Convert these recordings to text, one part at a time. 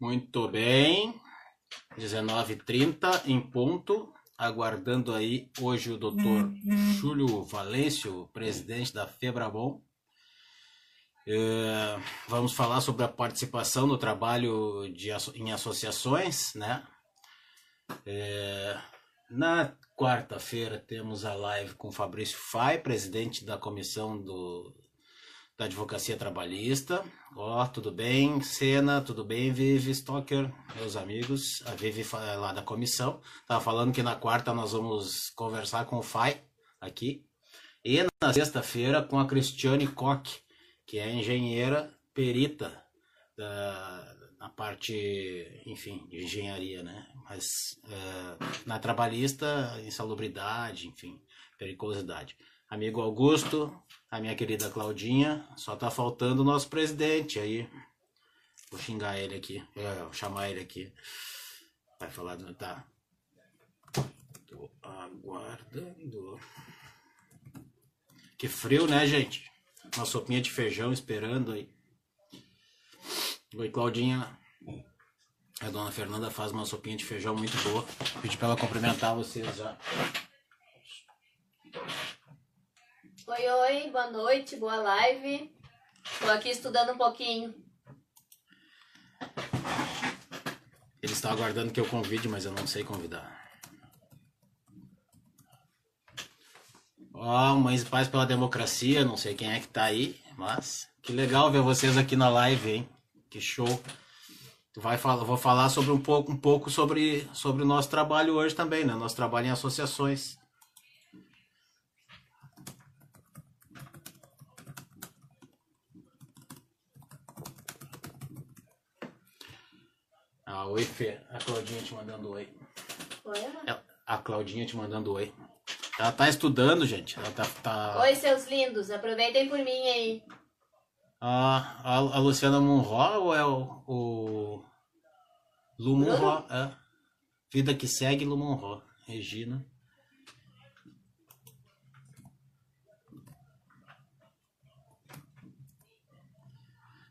Muito bem. 19h30 em ponto. Aguardando aí hoje o doutor Júlio Valêncio, presidente da Febrabom. É, vamos falar sobre a participação no trabalho de, em associações, né? É, na quarta-feira temos a live com Fabrício Fai, presidente da comissão do, da Advocacia Trabalhista. Ó, oh, tudo bem, Sena? Tudo bem, Vivi Stocker? Meus amigos, a Vivi lá da comissão. Tava falando que na quarta nós vamos conversar com o Fai aqui. E na sexta-feira com a Cristiane Koch, que é engenheira perita da, na parte, enfim, de engenharia, né? Mas uh, na trabalhista, insalubridade, enfim, periculosidade. Amigo Augusto, a minha querida Claudinha, só tá faltando o nosso presidente aí. Vou xingar ele aqui, é, vou chamar ele aqui. Vai falar do. Tá. Tô aguardando. Que frio, né, gente? Uma sopinha de feijão esperando aí. Oi, Claudinha. A dona Fernanda faz uma sopinha de feijão muito boa. Pedi pra ela cumprimentar vocês já. Oi, oi, boa noite, boa live. Tô aqui estudando um pouquinho. Eles estão aguardando que eu convide, mas eu não sei convidar. Ó, oh, Mães e Pais pela Democracia, não sei quem é que tá aí, mas que legal ver vocês aqui na live, hein? Que show. Vai falar, vou falar sobre um pouco, um pouco sobre, sobre o nosso trabalho hoje também, né? Nosso trabalho em associações. Ah, oi, Fê. A Claudinha te mandando oi. Oi, Ela, a Claudinha te mandando oi. Ela tá estudando, gente. Ela tá, tá... Oi, seus lindos. Aproveitem por mim aí. Ah, a, a Luciana Munro ou é o, o Lu? É. Vida que segue, Lu Munro. Regina.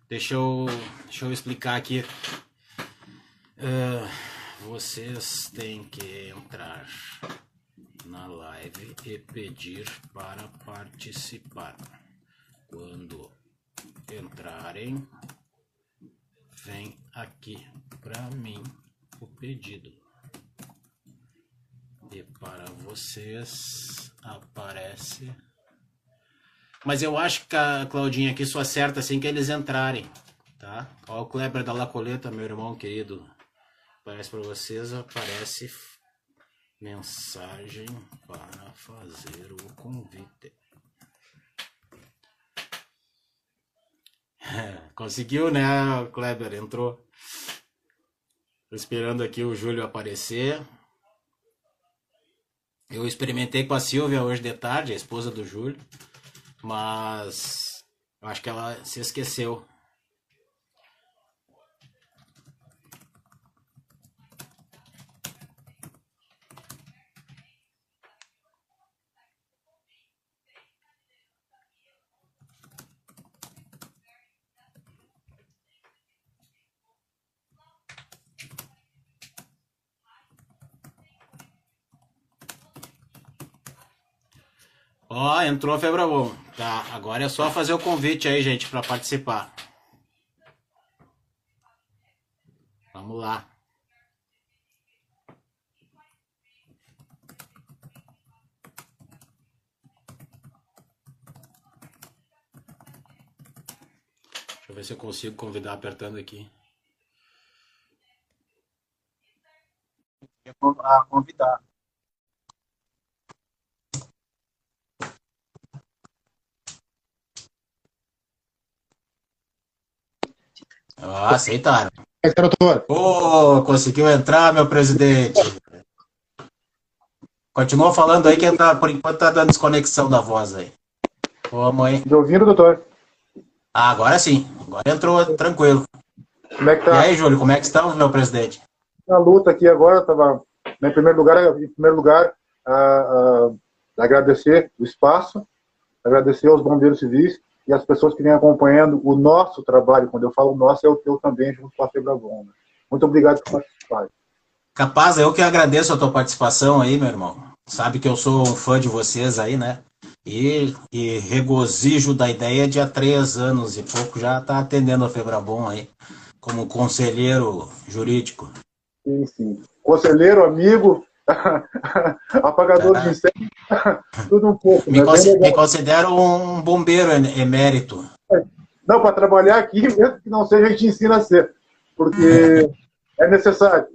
Deixa eu, deixa eu explicar aqui Uh, vocês têm que entrar na live e pedir para participar. Quando entrarem, vem aqui para mim o pedido. E para vocês aparece. Mas eu acho que a Claudinha aqui só acerta assim que eles entrarem, tá? Ó o Kleber da Lacoleta, meu irmão querido aparece para vocês, aparece mensagem para fazer o convite. Conseguiu, né, Kleber? Entrou. Tô esperando aqui o Júlio aparecer. Eu experimentei com a Silvia hoje de tarde, a esposa do Júlio, mas acho que ela se esqueceu. Ó, entrou a Febra Bom. Tá, agora é só fazer o convite aí, gente, para participar. Vamos lá. Deixa eu ver se eu consigo convidar apertando aqui. A convidar. Ah, aceitaram. Doutor. Ô, oh, conseguiu entrar, meu presidente. Continua falando aí que tá, por enquanto tá dando desconexão da voz aí. Ô, mãe. Me ouvindo, doutor? Ah, agora sim. Agora entrou tranquilo. Como é que tá? E aí, Júlio, como é que estamos, meu presidente? Na luta aqui agora, tava, né, em primeiro lugar, em primeiro lugar, a, a, agradecer o espaço, agradecer aos bombeiros civis e as pessoas que vêm acompanhando o nosso trabalho, quando eu falo nosso, é o teu também, junto com a Febrabom. Né? Muito obrigado por participar. Capaz, eu que agradeço a tua participação aí, meu irmão. Sabe que eu sou um fã de vocês aí, né? E, e regozijo da ideia de há três anos e pouco já tá atendendo a Febrabom aí, como conselheiro jurídico. Sim, sim. Conselheiro, amigo, apagador é. de incêndio, tudo um pouco. Me, né? considero, me considero um bombeiro emérito. Não, para trabalhar aqui, mesmo que não seja, a gente ensina a ser. Porque é necessário.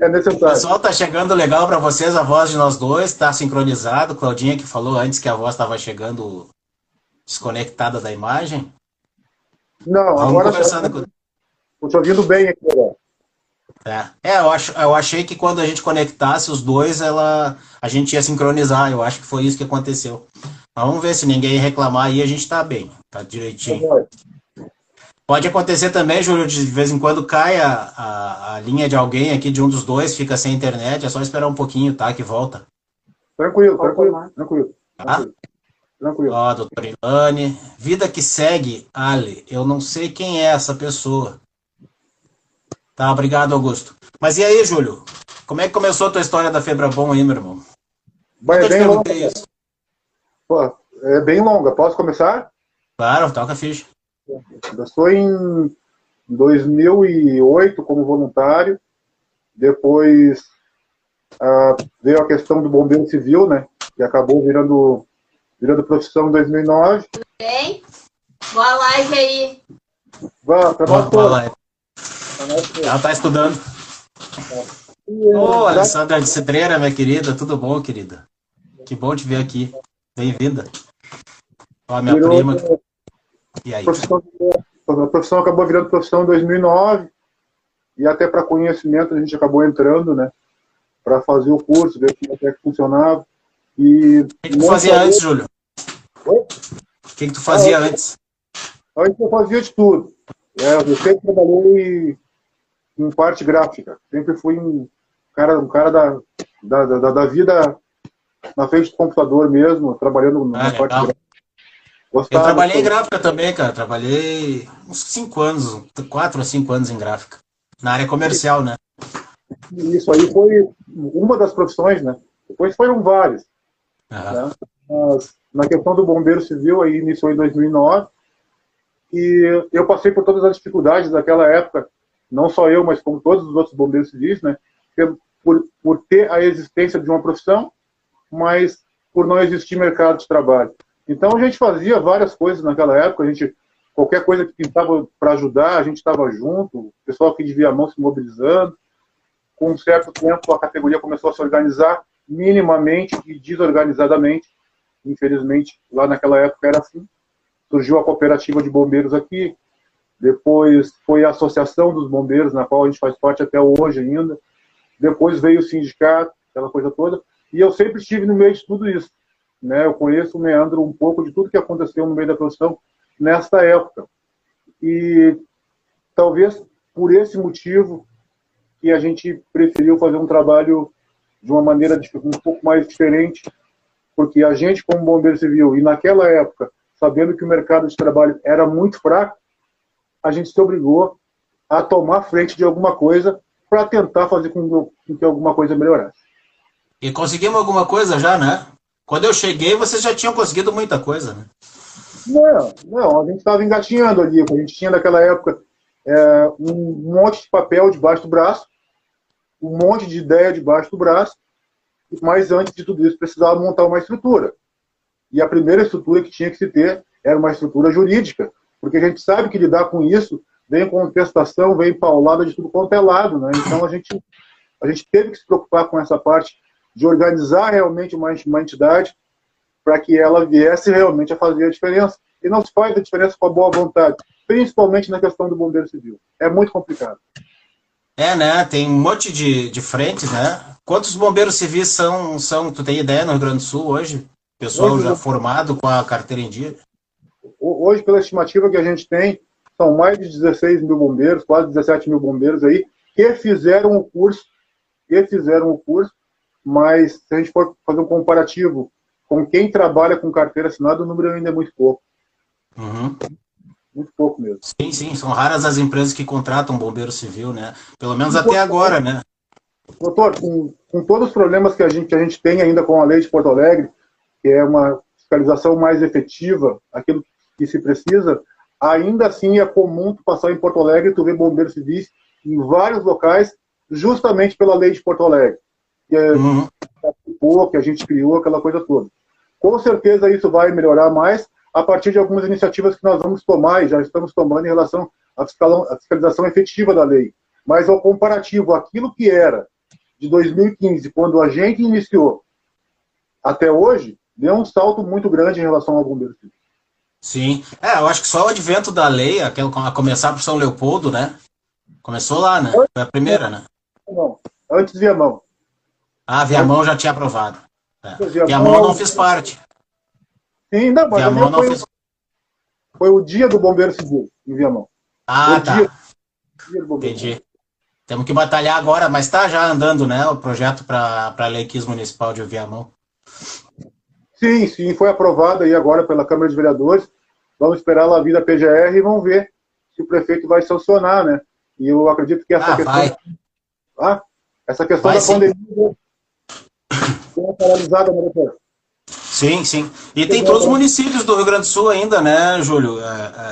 É necessário. O pessoal tá chegando legal para vocês, a voz de nós dois, tá sincronizado. Claudinha que falou antes que a voz estava chegando desconectada da imagem. Não, Vamos agora conversando tá, com... te ouvindo bem aqui agora. É, é eu, acho, eu achei que quando a gente conectasse os dois, ela, a gente ia sincronizar. Eu acho que foi isso que aconteceu. Mas vamos ver se ninguém reclamar aí, a gente tá bem, tá direitinho. Pode acontecer também, Júlio, de vez em quando cai a, a, a, linha de alguém aqui, de um dos dois, fica sem internet, é só esperar um pouquinho, tá? Que volta. Tranquilo, tranquilo, tranquilo. Tá? Tranquilo. Ó, doutor Ilane. Vida que segue, Ali. Eu não sei quem é essa pessoa. Tá, obrigado, Augusto. Mas e aí, Júlio? Como é que começou a tua história da Febra Bom aí, meu irmão? Vai, é bem longa. Isso. Pô, é bem longa. Posso começar? Claro, toca a ficha. Começou em 2008 como voluntário, depois ah, veio a questão do bombeiro civil, né, que acabou virando, virando profissão em 2009. Tudo bem? Boa live aí. Boa, boa, boa live. Ela tá estudando. Ô, oh, Alessandra de Cidreira, minha querida, tudo bom, querida? Que bom te ver aqui. Bem-vinda. Ó, minha Virou, prima. E aí? A profissão, a profissão acabou virando profissão em 2009 e até para conhecimento a gente acabou entrando, né? Para fazer o curso, ver como é que funcionava. E o que, que tu fazia antes, Júlio? Oi? O que, que tu fazia ah, antes? Antes eu fazia de tudo. É, eu sempre trabalhei em parte gráfica. Sempre fui um cara, um cara da, da, da, da vida na frente do computador mesmo, trabalhando na ah, parte gráfica. Gostava, eu trabalhei em gráfica também, cara. Trabalhei uns 5 anos, 4 a 5 anos em gráfica. Na área comercial, né? Isso aí foi uma das profissões, né? Depois foram várias. Né? Mas, na questão do bombeiro civil, aí iniciou em 2009. E eu passei por todas as dificuldades daquela época, não só eu, mas como todos os outros bombeiros civis, né? Por, por ter a existência de uma profissão, mas por não existir mercado de trabalho. Então a gente fazia várias coisas naquela época, a gente qualquer coisa que pintava para ajudar, a gente estava junto, o pessoal que devia a mão se mobilizando. Com um certo tempo a categoria começou a se organizar minimamente e desorganizadamente. Infelizmente, lá naquela época era assim. Surgiu a cooperativa de bombeiros aqui, depois foi a Associação dos Bombeiros, na qual a gente faz parte até hoje ainda. Depois veio o sindicato, aquela coisa toda. E eu sempre estive no meio de tudo isso né? Eu conheço o meandro um pouco de tudo que aconteceu no meio da profissão nesta época. E talvez por esse motivo que a gente preferiu fazer um trabalho de uma maneira um pouco mais diferente, porque a gente, como bombeiro civil, e naquela época, sabendo que o mercado de trabalho era muito fraco, a gente se obrigou a tomar frente de alguma coisa para tentar fazer com que alguma coisa melhorasse. E conseguimos alguma coisa já, né? Quando eu cheguei, vocês já tinham conseguido muita coisa, né? Não, não, a gente estava engatinhando ali. A gente tinha naquela época é, um monte de papel debaixo do braço, um monte de ideia debaixo do braço, mas antes de tudo isso precisava montar uma estrutura. E a primeira estrutura que tinha que se ter era uma estrutura jurídica, porque a gente sabe que lidar com isso vem contestação, vem paulada de tudo quanto é lado, né? Então a gente, a gente teve que se preocupar com essa parte de organizar realmente uma, uma entidade para que ela viesse realmente a fazer a diferença. E não se faz a diferença com a boa vontade, principalmente na questão do bombeiro civil. É muito complicado. É, né? Tem um monte de, de frentes, né? Quantos bombeiros civis são, são, tu tem ideia, no Rio Grande do Sul hoje? Pessoal hoje, já formado com a carteira em dia? Hoje, pela estimativa que a gente tem, são mais de 16 mil bombeiros, quase 17 mil bombeiros aí, que fizeram o curso, que fizeram o curso mas se a gente for fazer um comparativo com quem trabalha com carteira assinada, o número ainda é muito pouco. Uhum. muito pouco mesmo. Sim, sim, são raras as empresas que contratam bombeiro civil, né? Pelo menos até agora, né? Doutor, com, com todos os problemas que a, gente, que a gente tem ainda com a lei de Porto Alegre, que é uma fiscalização mais efetiva, aquilo que se precisa, ainda assim é comum tu passar em Porto Alegre e tu ver bombeiros civis em vários locais, justamente pela lei de Porto Alegre. Que, é, uhum. que a gente criou, aquela coisa toda. Com certeza isso vai melhorar mais a partir de algumas iniciativas que nós vamos tomar e já estamos tomando em relação à fiscalização efetiva da lei. Mas ao comparativo, aquilo que era de 2015, quando a gente iniciou, até hoje, deu um salto muito grande em relação ao bombeiro civil. Sim. É, eu acho que só o advento da lei, aquele, a começar por São Leopoldo, né? Começou lá, né? Foi a primeira, né? Não, antes Viamão. Ah, Viamão já tinha aprovado. É. Viamão não fiz parte. Sim, não, mas Viamão não foi, fiz... foi o dia do Bombeiro Civil, em Viamão. Ah, o tá. Dia, dia Entendi. Temos que batalhar agora, mas está já andando, né? O projeto para a Lei Quis Municipal de Viamão. Sim, sim, foi aprovado aí agora pela Câmara de Vereadores. Vamos esperar lá vir da PGR e vamos ver se o prefeito vai sancionar, né? E eu acredito que essa ah, questão. Vai. Ah, essa questão vai, da sim. pandemia foi paralisada, né, doutor? Sim, sim. E tem todos os municípios do Rio Grande do Sul ainda, né, Júlio? É,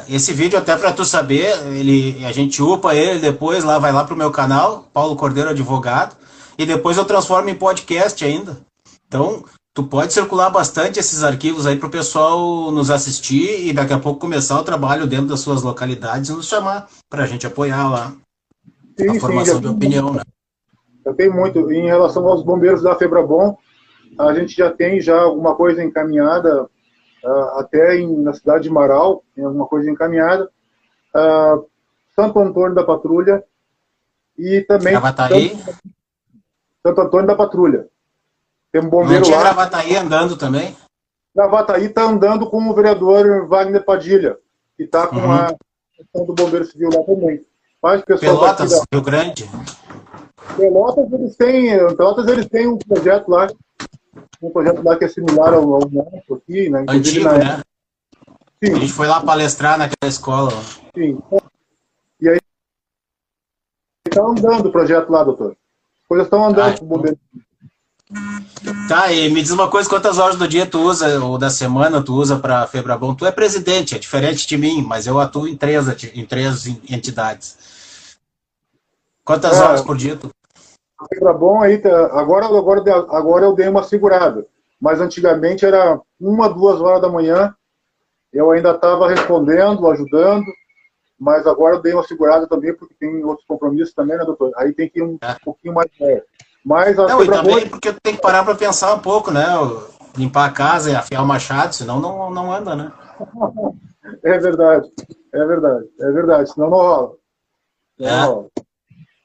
é, esse vídeo, até para tu saber, ele, a gente upa ele depois, lá vai lá pro meu canal, Paulo Cordeiro Advogado, e depois eu transformo em podcast ainda. Então, tu pode circular bastante esses arquivos aí para o pessoal nos assistir e daqui a pouco começar o trabalho dentro das suas localidades e nos chamar para a gente apoiar lá sim, a formação sim, de opinião, né? Eu tenho muito. Em relação aos bombeiros da Febrabom, a gente já tem já alguma coisa encaminhada, uh, até em, na cidade de Marau, tem alguma coisa encaminhada. Uh, Santo Antônio da Patrulha e também... Santo, Santo Antônio da Patrulha. Tem um bombeiro Não tinha lá. Gravataí andando também? Gravataí está andando com o vereador Wagner Padilha, que está com uhum. a questão do bombeiro civil lá também. Mas pessoal Pelotas, da... Rio Grande. Pelotas eles têm, Pelotas eles têm um projeto lá, um projeto lá que é similar ao, ao nosso aqui, né? Inclusive, Antigo, né? Sim. A gente foi lá palestrar naquela escola. Sim. E aí está andando o projeto lá, doutor. As coisas estão andando ah, com o bombeiro. Tá, e me diz uma coisa, quantas horas do dia tu usa, ou da semana tu usa para Febrabom? Tu é presidente, é diferente de mim, mas eu atuo em três, em três entidades. Quantas é, horas por dia tu? Febrabom aí, tá, agora, agora, agora eu dei uma segurada, mas antigamente era uma, duas horas da manhã, eu ainda estava respondendo, ajudando, mas agora eu dei uma segurada também, porque tem outros compromissos também, né, doutor? Aí tem que ir um, é. um pouquinho mais perto. Mas a não, e também boa... porque tem que parar para pensar um pouco, né? Limpar a casa e afiar o machado, senão não, não anda, né? é verdade, é verdade, é verdade, senão não rola. Não é. rola.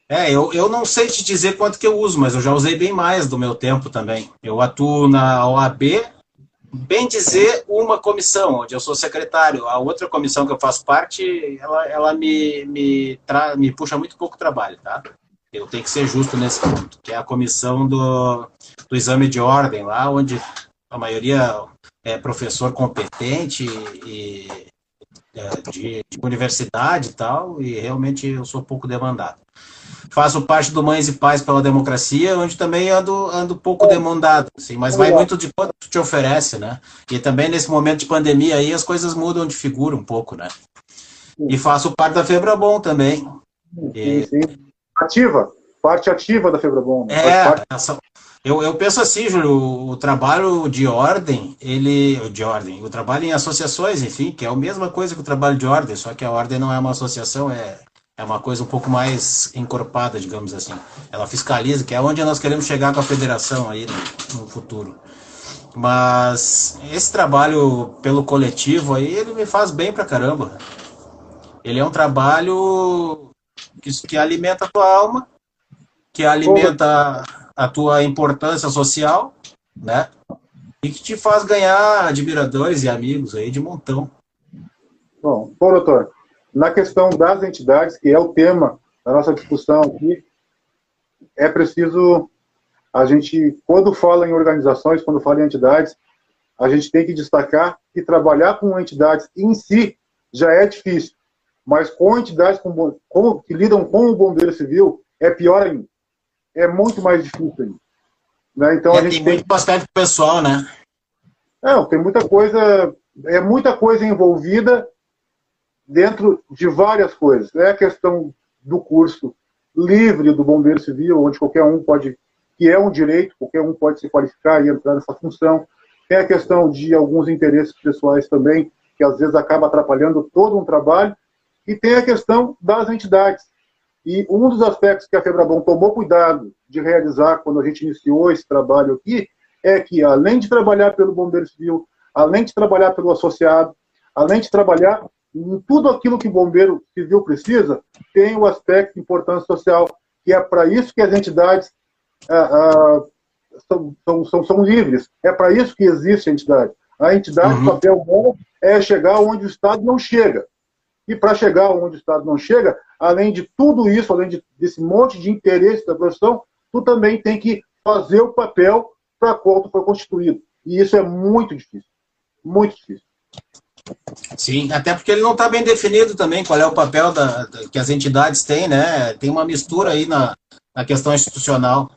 É, eu, eu não sei te dizer quanto que eu uso, mas eu já usei bem mais do meu tempo também. Eu atuo na OAB, bem dizer, uma comissão, onde eu sou secretário. A outra comissão que eu faço parte, ela, ela me, me, tra... me puxa muito pouco trabalho, tá? Eu tenho que ser justo nesse ponto, que é a comissão do, do exame de ordem, lá onde a maioria é professor competente e, é, de, de, universidade e tal, e realmente eu sou pouco demandado. Faço parte do Mães e Pais pela Democracia, onde também ando, ando pouco demandado, assim, mas vai muito de quanto te oferece, né? E também nesse momento de pandemia aí as coisas mudam de figura um pouco, né? E faço parte da Febrabom também. E, sim, sim ativa, parte ativa da Febrabom. Né? É, parte... essa, eu, eu penso assim, Júlio, o trabalho de ordem, ele. De ordem, o trabalho em associações, enfim, que é a mesma coisa que o trabalho de ordem, só que a ordem não é uma associação, é, é uma coisa um pouco mais encorpada, digamos assim. Ela fiscaliza, que é onde nós queremos chegar com a federação aí no, no futuro. Mas esse trabalho pelo coletivo aí, ele me faz bem pra caramba. Ele é um trabalho que, que alimenta a tua alma, que alimenta a tua importância social, né? E que te faz ganhar admiradores e amigos aí de montão. Bom, bom doutor, na questão das entidades, que é o tema da nossa discussão aqui, é preciso a gente, quando fala em organizações, quando fala em entidades, a gente tem que destacar que trabalhar com entidades em si já é difícil. Mas com entidades com, com, que lidam com o bombeiro civil, é pior ainda. É muito mais difícil ainda. Né? Então, é, a gente tem, tem muito bastante pessoal, né? Não, tem muita coisa, é muita coisa envolvida dentro de várias coisas. É a questão do curso livre do bombeiro civil, onde qualquer um pode, que é um direito, qualquer um pode se qualificar e entrar nessa função. Tem a questão de alguns interesses pessoais também, que às vezes acaba atrapalhando todo um trabalho. E tem a questão das entidades. E um dos aspectos que a Febrabom tomou cuidado de realizar quando a gente iniciou esse trabalho aqui é que, além de trabalhar pelo Bombeiro Civil, além de trabalhar pelo associado, além de trabalhar em tudo aquilo que o bombeiro civil precisa, tem o aspecto de importância social, que é para isso que as entidades ah, ah, são, são, são, são, livres. É para isso que existe a entidade. A entidade, uhum. o papel dela é chegar onde o Estado não chega. E para chegar onde o Estado não chega, além de tudo isso, além de, desse monte de interesse da profissão, tu também tem que fazer o papel para qual tu foi constituído. E isso é muito difícil. Muito difícil. Sim, até porque ele não está bem definido também qual é o papel da, da, que as entidades têm, né? Tem uma mistura aí na, na questão institucional.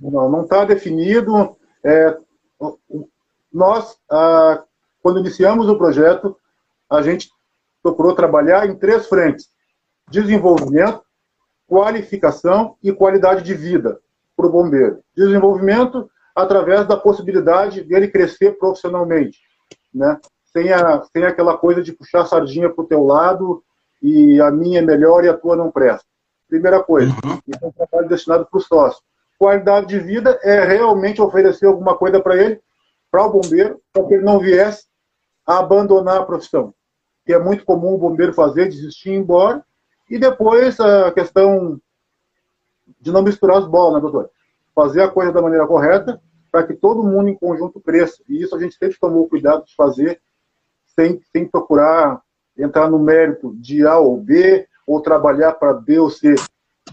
Não, não está definido. É, nós, ah, quando iniciamos o projeto, a gente procurou trabalhar em três frentes: desenvolvimento, qualificação e qualidade de vida para o bombeiro. Desenvolvimento através da possibilidade dele crescer profissionalmente, né? Sem, a, sem aquela coisa de puxar a sardinha para o teu lado e a minha é melhor e a tua não presta. Primeira coisa, uhum. isso é um trabalho destinado para o sócio. Qualidade de vida é realmente oferecer alguma coisa para ele, para o bombeiro, para que ele não viesse a abandonar a profissão. Que é muito comum o bombeiro fazer, desistir e ir embora. E depois a questão de não misturar as bolas, né, doutor? Fazer a coisa da maneira correta para que todo mundo em conjunto cresça. E isso a gente sempre tomou cuidado de fazer, sem, sem procurar entrar no mérito de A ou B, ou trabalhar para B ou C.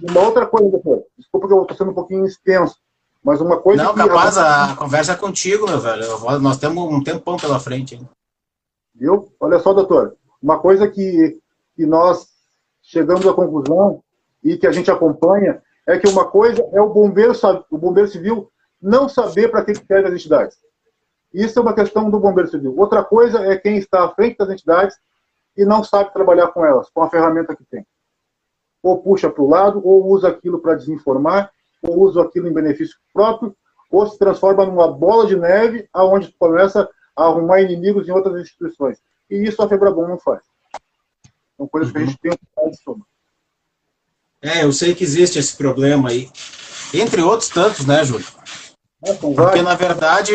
Uma outra coisa, doutor, desculpa que eu estou sendo um pouquinho extenso, mas uma coisa. Não, que capaz, a conversa é contigo, meu velho. Nós temos um tempão pela frente. Hein? Viu? Olha só, doutor. Uma coisa que, que nós chegamos à conclusão e que a gente acompanha é que uma coisa é o bombeiro, o bombeiro civil não saber para que serve as entidades. Isso é uma questão do bombeiro civil. Outra coisa é quem está à frente das entidades e não sabe trabalhar com elas, com a ferramenta que tem. Ou puxa para o lado, ou usa aquilo para desinformar, ou usa aquilo em benefício próprio, ou se transforma numa bola de neve, aonde começa a arrumar inimigos em outras instituições. E isso a Febrabom não faz. São coisas uhum. que a gente tem que de somar. É, eu sei que existe esse problema aí. Entre outros tantos, né, Júlio? Porque, na verdade,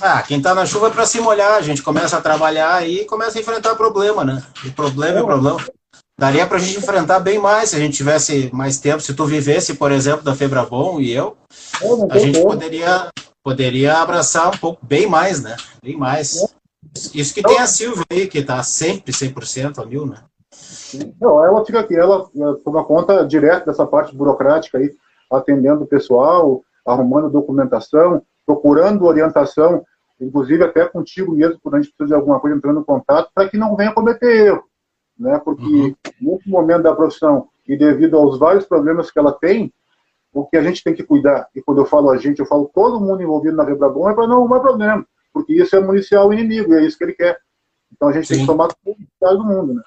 ah, quem está na chuva é para se molhar. A gente começa a trabalhar e começa a enfrentar problema, né? E problema é problema. Daria para a gente enfrentar bem mais se a gente tivesse mais tempo. Se tu vivesse, por exemplo, da Febrabom e eu, a gente poderia, poderia abraçar um pouco, bem mais, né? Bem mais. Isso que tem a Silvia aí, que está sempre 100% a mil, né? Não, ela fica aqui, ela toma conta direto dessa parte burocrática aí, atendendo o pessoal, arrumando documentação, procurando orientação, inclusive até contigo mesmo, quando a gente precisa de alguma coisa, entrando em contato, para que não venha cometer erro. Né? Porque uhum. nesse momento da profissão, e devido aos vários problemas que ela tem, o que a gente tem que cuidar, e quando eu falo a gente, eu falo todo mundo envolvido na Rebrabom, é para não arrumar problema, porque isso é municiar o inimigo, e é isso que ele quer. Então a gente Sim. tem que tomar todo o cuidado do mundo. Né?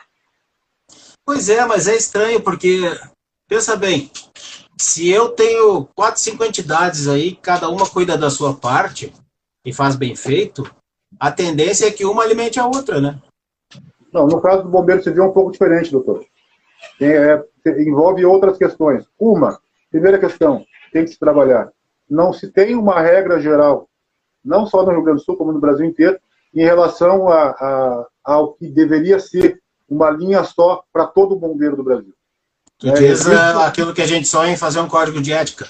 Pois é, mas é estranho, porque, pensa bem, se eu tenho quatro, cinco entidades aí, cada uma cuida da sua parte e faz bem feito, a tendência é que uma alimente a outra, né? Não, no caso do bombeiro civil é um pouco diferente, doutor. É, envolve outras questões. Uma, primeira questão, tem que se trabalhar. Não se tem uma regra geral, não só no Rio Grande do Sul, como no Brasil inteiro, em relação a, a, ao que deveria ser uma linha só para todo bombeiro do Brasil. Tu é, diz é, aquilo que a gente sonha em fazer um código de ética.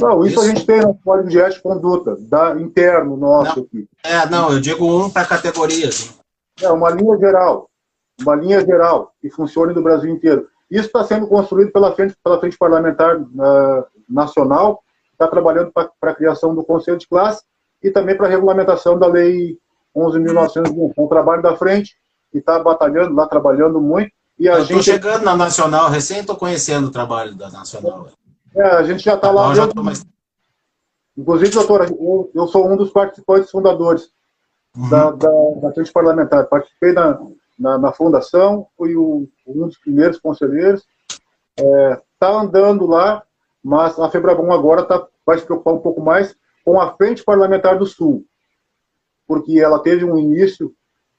Não, isso, isso. a gente tem no código de ética e conduta, da, interno nosso não, aqui. É, não, eu digo um para categorias. É, uma linha geral. Uma linha geral que funcione no Brasil inteiro. Isso está sendo construído pela frente, pela frente parlamentar uh, nacional, está trabalhando para a criação do Conselho de Classe e também para a regulamentação da Lei 11.901. É um trabalho da frente que está batalhando lá, trabalhando muito. E a eu gente... chegando na Nacional, recém estou conhecendo o trabalho da Nacional. É, a gente já está lá. Já mais... Inclusive, doutora, eu, sou um dos participantes fundadores uhum. da, da, da frente parlamentar. Participei na, na, na fundação, fui o, um dos primeiros conselheiros. Está é, tá andando lá, mas a Febrabom agora tá, vai se preocupar um pouco mais com a Frente Parlamentar do Sul, porque ela teve um início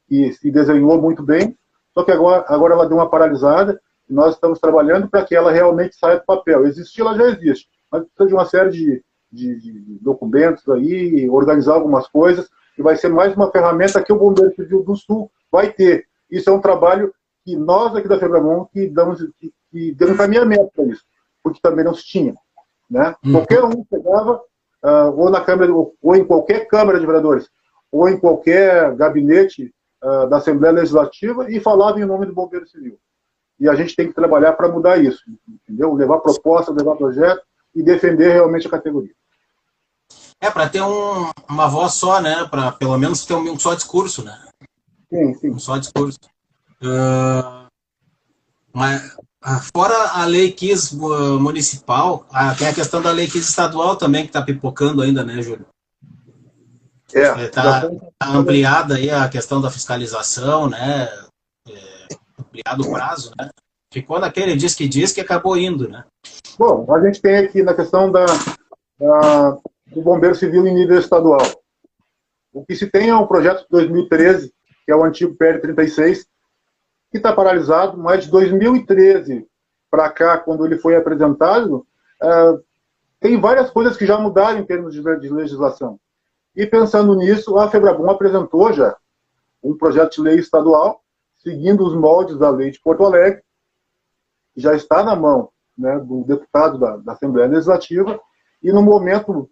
que se desenhou muito bem, só que agora, agora ela deu uma paralisada e nós estamos trabalhando para que ela realmente saia do papel. Existir, ela já existe, mas precisa de uma série de, de, de documentos aí, organizar algumas coisas, e vai ser mais uma ferramenta que o Bombeiro Civil do Sul vai ter. Isso é um trabalho que nós aqui da Febramon que damos, que, que damos encaminhamento para isso, porque também não se tinha. Né? Uhum. Qualquer um chegava, uh, ou na Câmara, ou, ou, em qualquer Câmara de Vereadores, ou em qualquer gabinete uh, da Assembleia Legislativa e falava em nome do Bombeiro Civil. E a gente tem que trabalhar para mudar isso, entendeu? Levar proposta, levar projeto e defender realmente a categoria. É, para ter um, uma voz só, né? Para pelo menos ter um, um só discurso, né? Sim, sim. Só discurso. Uh, mas, fora a lei KIS municipal, ah, tem a questão da lei KIS estadual também, que está pipocando ainda, né, Júlio? É. Está é, tá ampliada aí a questão da fiscalização, né? É, ampliado o prazo, né? Ficou naquele diz que diz que acabou indo, né? Bom, a gente tem aqui na questão da, da do Bombeiro Civil em nível estadual. O que se tem é um projeto de 2013 que é o antigo PL36, que está paralisado, mas de 2013 para cá, quando ele foi apresentado, uh, tem várias coisas que já mudaram em termos de, de legislação. E pensando nisso, a Febrabom apresentou já um projeto de lei estadual, seguindo os moldes da lei de Porto Alegre, que já está na mão né, do deputado da, da Assembleia Legislativa, e no momento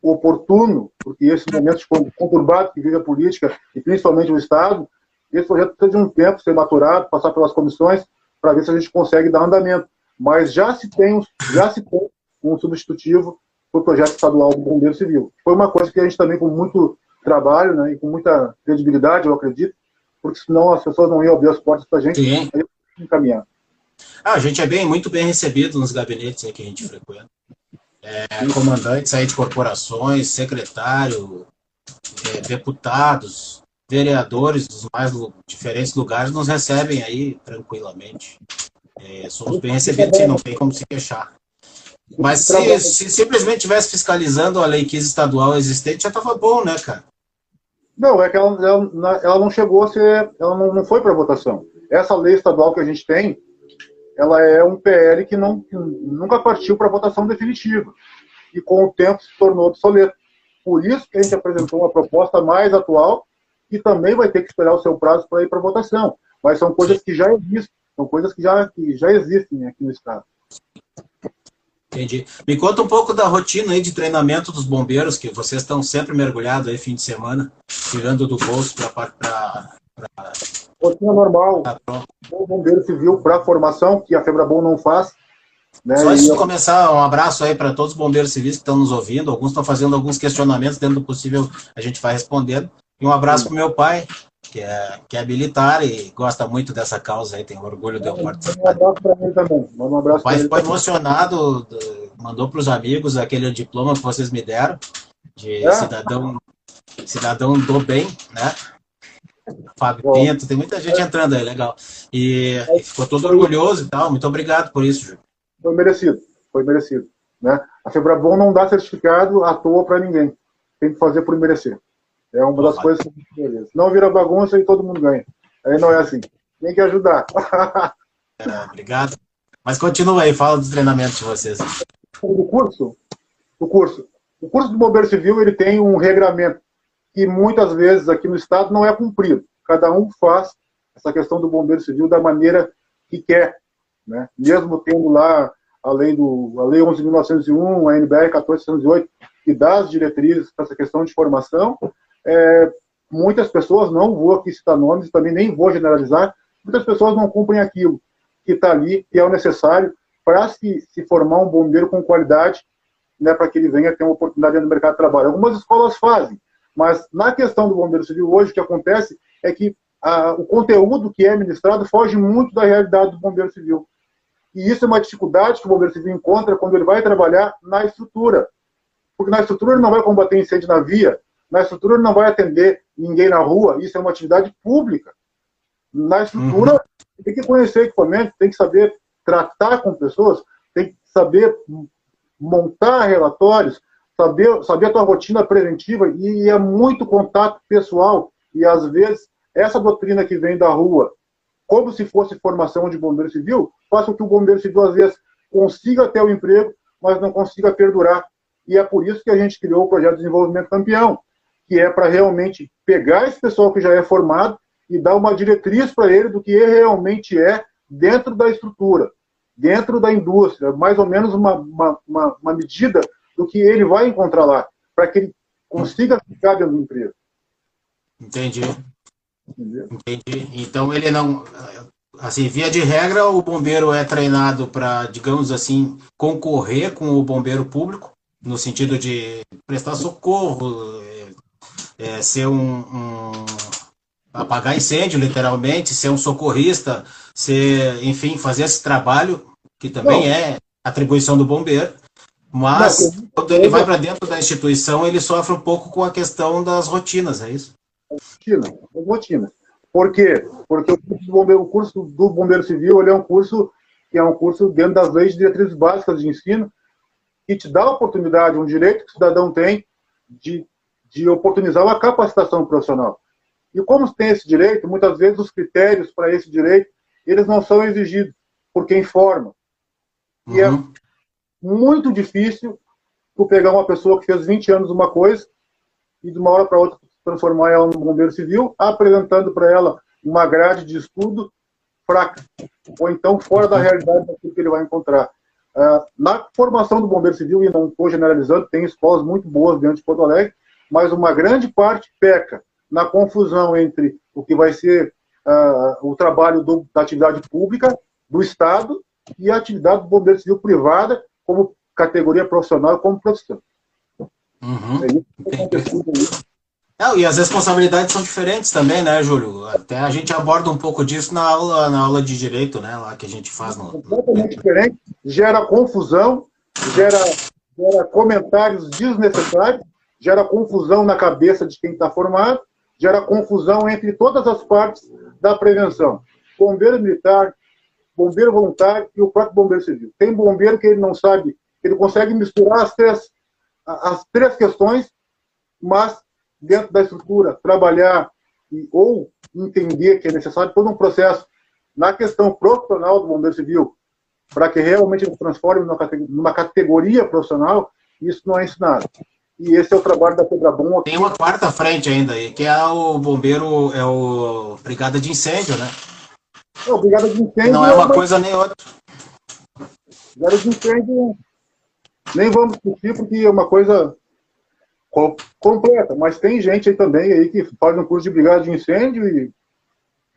oportuno, porque esse momento conturbado que vive a política, e principalmente o Estado, esse projeto precisa de um tempo ser maturado, passar pelas comissões, para ver se a gente consegue dar andamento. Mas já se tem, já se tem um substitutivo para o projeto estadual do Bombeiro Civil. Foi uma coisa que a gente também, com muito trabalho né, e com muita credibilidade, eu acredito, porque senão as pessoas não iam abrir as portas para a gente Sim. encaminhar. Ah, a gente é bem, muito bem recebido nos gabinetes que a gente frequenta é, comandantes aí de corporações, secretário, é, deputados, vereadores dos mais diferentes lugares nos recebem aí tranquilamente. É, somos bem recebidos e não tem como se queixar. Mas se, se simplesmente tivesse fiscalizando a lei 15 estadual existente, já estava bom, né, cara? Não, é que ela, ela, ela não chegou a ser, ela não, não foi para votação. Essa lei estadual que a gente tem, ela é um PL que, não, que nunca partiu para votação definitiva e com o tempo se tornou obsoleto. Por isso que a gente apresentou uma proposta mais atual que também vai ter que esperar o seu prazo para ir para votação. Mas são coisas que já existem, são coisas que já, que já existem aqui no Estado. Entendi. Me conta um pouco da rotina aí de treinamento dos bombeiros, que vocês estão sempre mergulhados aí fim de semana, tirando do bolso para Rotina normal. O bombeiro civil para formação, que a Febrabom não faz. Né? Só antes de começar, um abraço aí para todos os bombeiros civis que estão nos ouvindo. Alguns estão fazendo alguns questionamentos, dentro do possível a gente vai respondendo. E um abraço para o meu pai, que é, que é militar e gosta muito dessa causa aí, tem orgulho de eu participar. Um abraço para ele também. Um abraço o pai ficou emocionado, mandou para os amigos aquele diploma que vocês me deram, de é? cidadão, cidadão do bem, né? Fábio Bom, Pinto, tem muita gente entrando aí, legal. E, e, ficou todo orgulhoso e tal. Muito obrigado por isso, Júlio. Foi merecido, foi merecido. Né? A Febrabom não dá certificado à toa para ninguém. Tem que fazer por merecer. É uma das coisas que a gente Não vira bagunça e todo mundo ganha. Aí não é assim. Tem que ajudar. é, obrigado. Mas continua aí, fala dos treinamentos de vocês. O curso, o curso. O curso do Bombeiro Civil ele tem um regramento que muitas vezes aqui no Estado não é cumprido. Cada um faz essa questão do bombeiro civil da maneira que quer. Né? Mesmo tendo lá a lei, do, a lei 11.901, a NBR 1408, que dá as diretrizes para essa questão de formação, é, muitas pessoas, não vou aqui citar nomes, também nem vou generalizar, muitas pessoas não cumprem aquilo que está ali, que é o necessário para se, se formar um bombeiro com qualidade, né, para que ele venha ter uma oportunidade no mercado de trabalho. Algumas escolas fazem, mas na questão do bombeiro civil hoje, o que acontece é que a, o conteúdo que é ministrado foge muito da realidade do bombeiro civil. E isso é uma dificuldade que o bombeiro civil encontra quando ele vai trabalhar na estrutura. Porque na estrutura ele não vai combater incêndio na via, na estrutura ele não vai atender ninguém na rua, isso é uma atividade pública. Na estrutura, uhum. tem que conhecer equipamento, tem que saber tratar com pessoas, tem que saber montar relatórios, saber, saber a tua rotina preventiva, e é muito contato pessoal. E às vezes, essa doutrina que vem da rua, como se fosse formação de bombeiro civil, faz com que o bombeiro civil, às vezes, consiga ter o emprego, mas não consiga perdurar. E é por isso que a gente criou o projeto de desenvolvimento campeão, que é para realmente pegar esse pessoal que já é formado e dar uma diretriz para ele do que realmente é dentro da estrutura, dentro da indústria, mais ou menos uma, uma, uma, uma medida do que ele vai encontrar lá, para que ele consiga ficar dentro do emprego. Entendi. Entendeu? Entendi. Então ele não. Assim, via de regra, o bombeiro é treinado para, digamos assim, concorrer com o bombeiro público, no sentido de prestar socorro, é, ser um, um, apagar incêndio, literalmente, ser um socorrista, ser, enfim, fazer esse trabalho, que também Bom, é atribuição do bombeiro. Mas, não, quando ele vai para dentro da instituição, ele sofre um pouco com a questão das rotinas, é isso? Rotina, rotina. Por quê? Porque o curso do bombeiro, o curso do bombeiro civil ele é um curso que é um curso dentro das leis de diretrizes básicas de ensino, que te dá a oportunidade, um direito que o cidadão tem de de oportunizar uma capacitação profissional. E como tem esse direito, muitas vezes os critérios para esse direito, eles não são exigidos por quem forma. E é uhum. é muito difícil tu pegar uma pessoa que fez 20 anos uma coisa e de uma hora para outra transformar ela num bombeiro civil, apresentando para ela uma grade de estudo fraca, ou então fora da uhum. realidade daquilo que ele vai encontrar. Uh, na formação do bombeiro civil, e não estou generalizando, tem escolas muito boas dentro de Porto Alegre, mas uma grande parte peca na confusão entre o que vai ser uh, o trabalho do, da atividade pública, do Estado, e a atividade do bombeiro civil privada como categoria profissional e como profissão. Uhum. É não, e as responsabilidades são diferentes também, né, Júlio? Até a gente aborda um pouco disso na aula, na aula de direito, né, lá que a gente faz no. Completamente diferente, gera confusão, gera, gera comentários desnecessários gera confusão na cabeça de quem está formado, gera confusão entre todas as partes da prevenção. Bombeiro militar, bombeiro voluntário e o próprio bombeiro civil. Tem bombeiro que ele não sabe, ele consegue misturar as três, as três questões, mas dentro da estrutura, trabalhar e, ou entender que é necessário todo um processo na questão profissional do bombeiro civil, para que realmente ele transforme numa categoria profissional, isso não é ensinado. E esse é o trabalho da Bom. Tem uma quarta frente ainda aí, que é o bombeiro, é o Brigada de Incêndio, né? Não, Brigada de Incêndio. Não é uma, é uma... coisa nem outra. Brigada de Incêndio, nem vamos discutir, porque é uma coisa completa, mas tem gente aí também aí que faz um curso de brigada de incêndio e,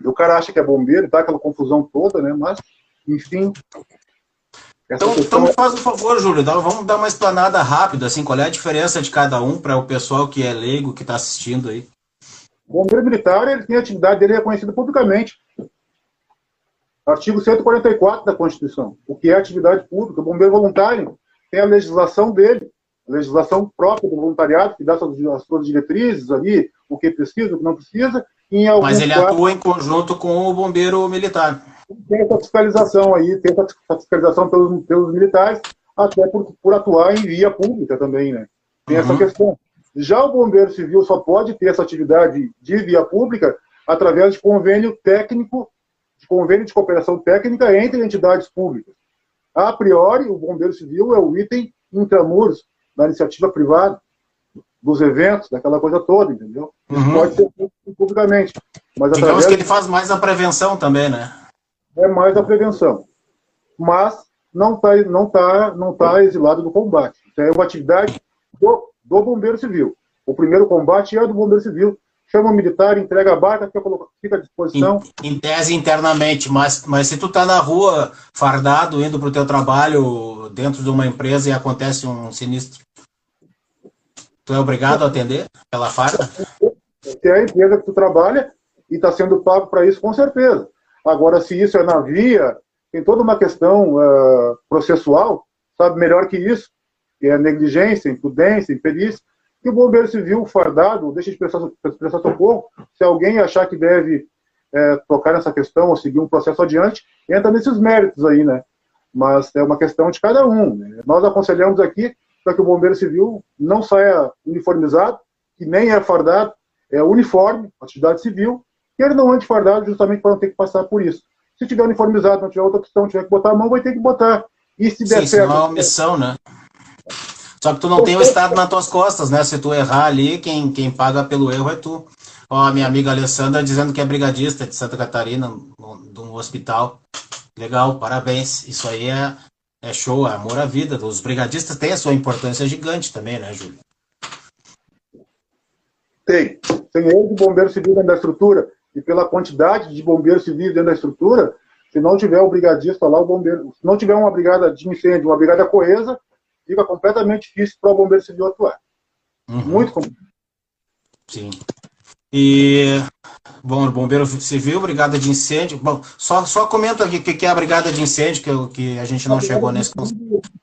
e o cara acha que é bombeiro, tá aquela confusão toda, né? Mas, enfim, então, então é... faz um favor, Júlio, vamos dar uma explanada rápida, assim, qual é a diferença de cada um para o pessoal que é leigo, que está assistindo aí? O bombeiro militar ele tem a atividade dele reconhecida publicamente. Artigo 144 da Constituição, o que é atividade pública. O bombeiro voluntário tem a legislação dele, a legislação própria do voluntariado, que dá as suas diretrizes ali, o que precisa, o que não precisa. Mas ele atua em conjunto com o bombeiro militar tem essa fiscalização aí, tem essa fiscalização pelos, pelos militares, até por, por atuar em via pública também, né? Tem uhum. essa questão. Já o bombeiro civil só pode ter essa atividade de via pública através de convênio técnico, de convênio de cooperação técnica entre entidades públicas. A priori, o bombeiro civil é o item intramuros da iniciativa privada, dos eventos, daquela coisa toda, entendeu? Uhum. Pode ser publicamente. Mas Digamos através... que ele faz mais a prevenção também, né? É mais a prevenção. Mas não está não tá, não tá exilado do combate. Então, é uma atividade do, do Bombeiro Civil. O primeiro combate é do Bombeiro Civil. Chama o militar, entrega a barca, fica à disposição. Em, em tese, internamente, mas, mas se tu está na rua, fardado, indo para o teu trabalho dentro de uma empresa e acontece um sinistro, tu é obrigado a atender pela farda? Se é a empresa que tu trabalha, e está sendo pago para isso, com certeza. Agora, se isso é na via, tem toda uma questão uh, processual, sabe melhor que isso, que é negligência, imprudência, imperícia, que o bombeiro civil fardado deixa de prestar, prestar socorro. Se alguém achar que deve é, tocar nessa questão ou seguir um processo adiante, entra nesses méritos aí, né? Mas é uma questão de cada um. Né? Nós aconselhamos aqui para que o bombeiro civil não saia uniformizado, que nem é fardado, é uniforme, atividade civil, não ande fardado justamente para não ter que passar por isso. Se tiver uniformizado, não tiver outra opção, tiver que botar a mão, vai ter que botar. E se der Sim, certo. Não é uma missão, né? Só que tu não tem o Estado nas tuas costas, né? Se tu errar ali, quem, quem paga pelo erro é tu. Ó, a minha amiga Alessandra dizendo que é brigadista de Santa Catarina, de um hospital. Legal, parabéns. Isso aí é, é show, é amor à vida. Os brigadistas têm a sua importância gigante também, né, Júlio? Tem. Tem erro de bombeiro civil da estrutura. E pela quantidade de bombeiros civis dentro da estrutura, se não tiver o brigadista lá, o bombeiro. Se não tiver uma brigada de incêndio, uma brigada coesa, fica completamente difícil para o bombeiro civil atuar. Uhum. Muito complicado. Sim. E, bom, bombeiro civil, brigada de incêndio. Bom, só, só comenta aqui o que, que é a brigada de incêndio, que, que a gente não chegou nesse.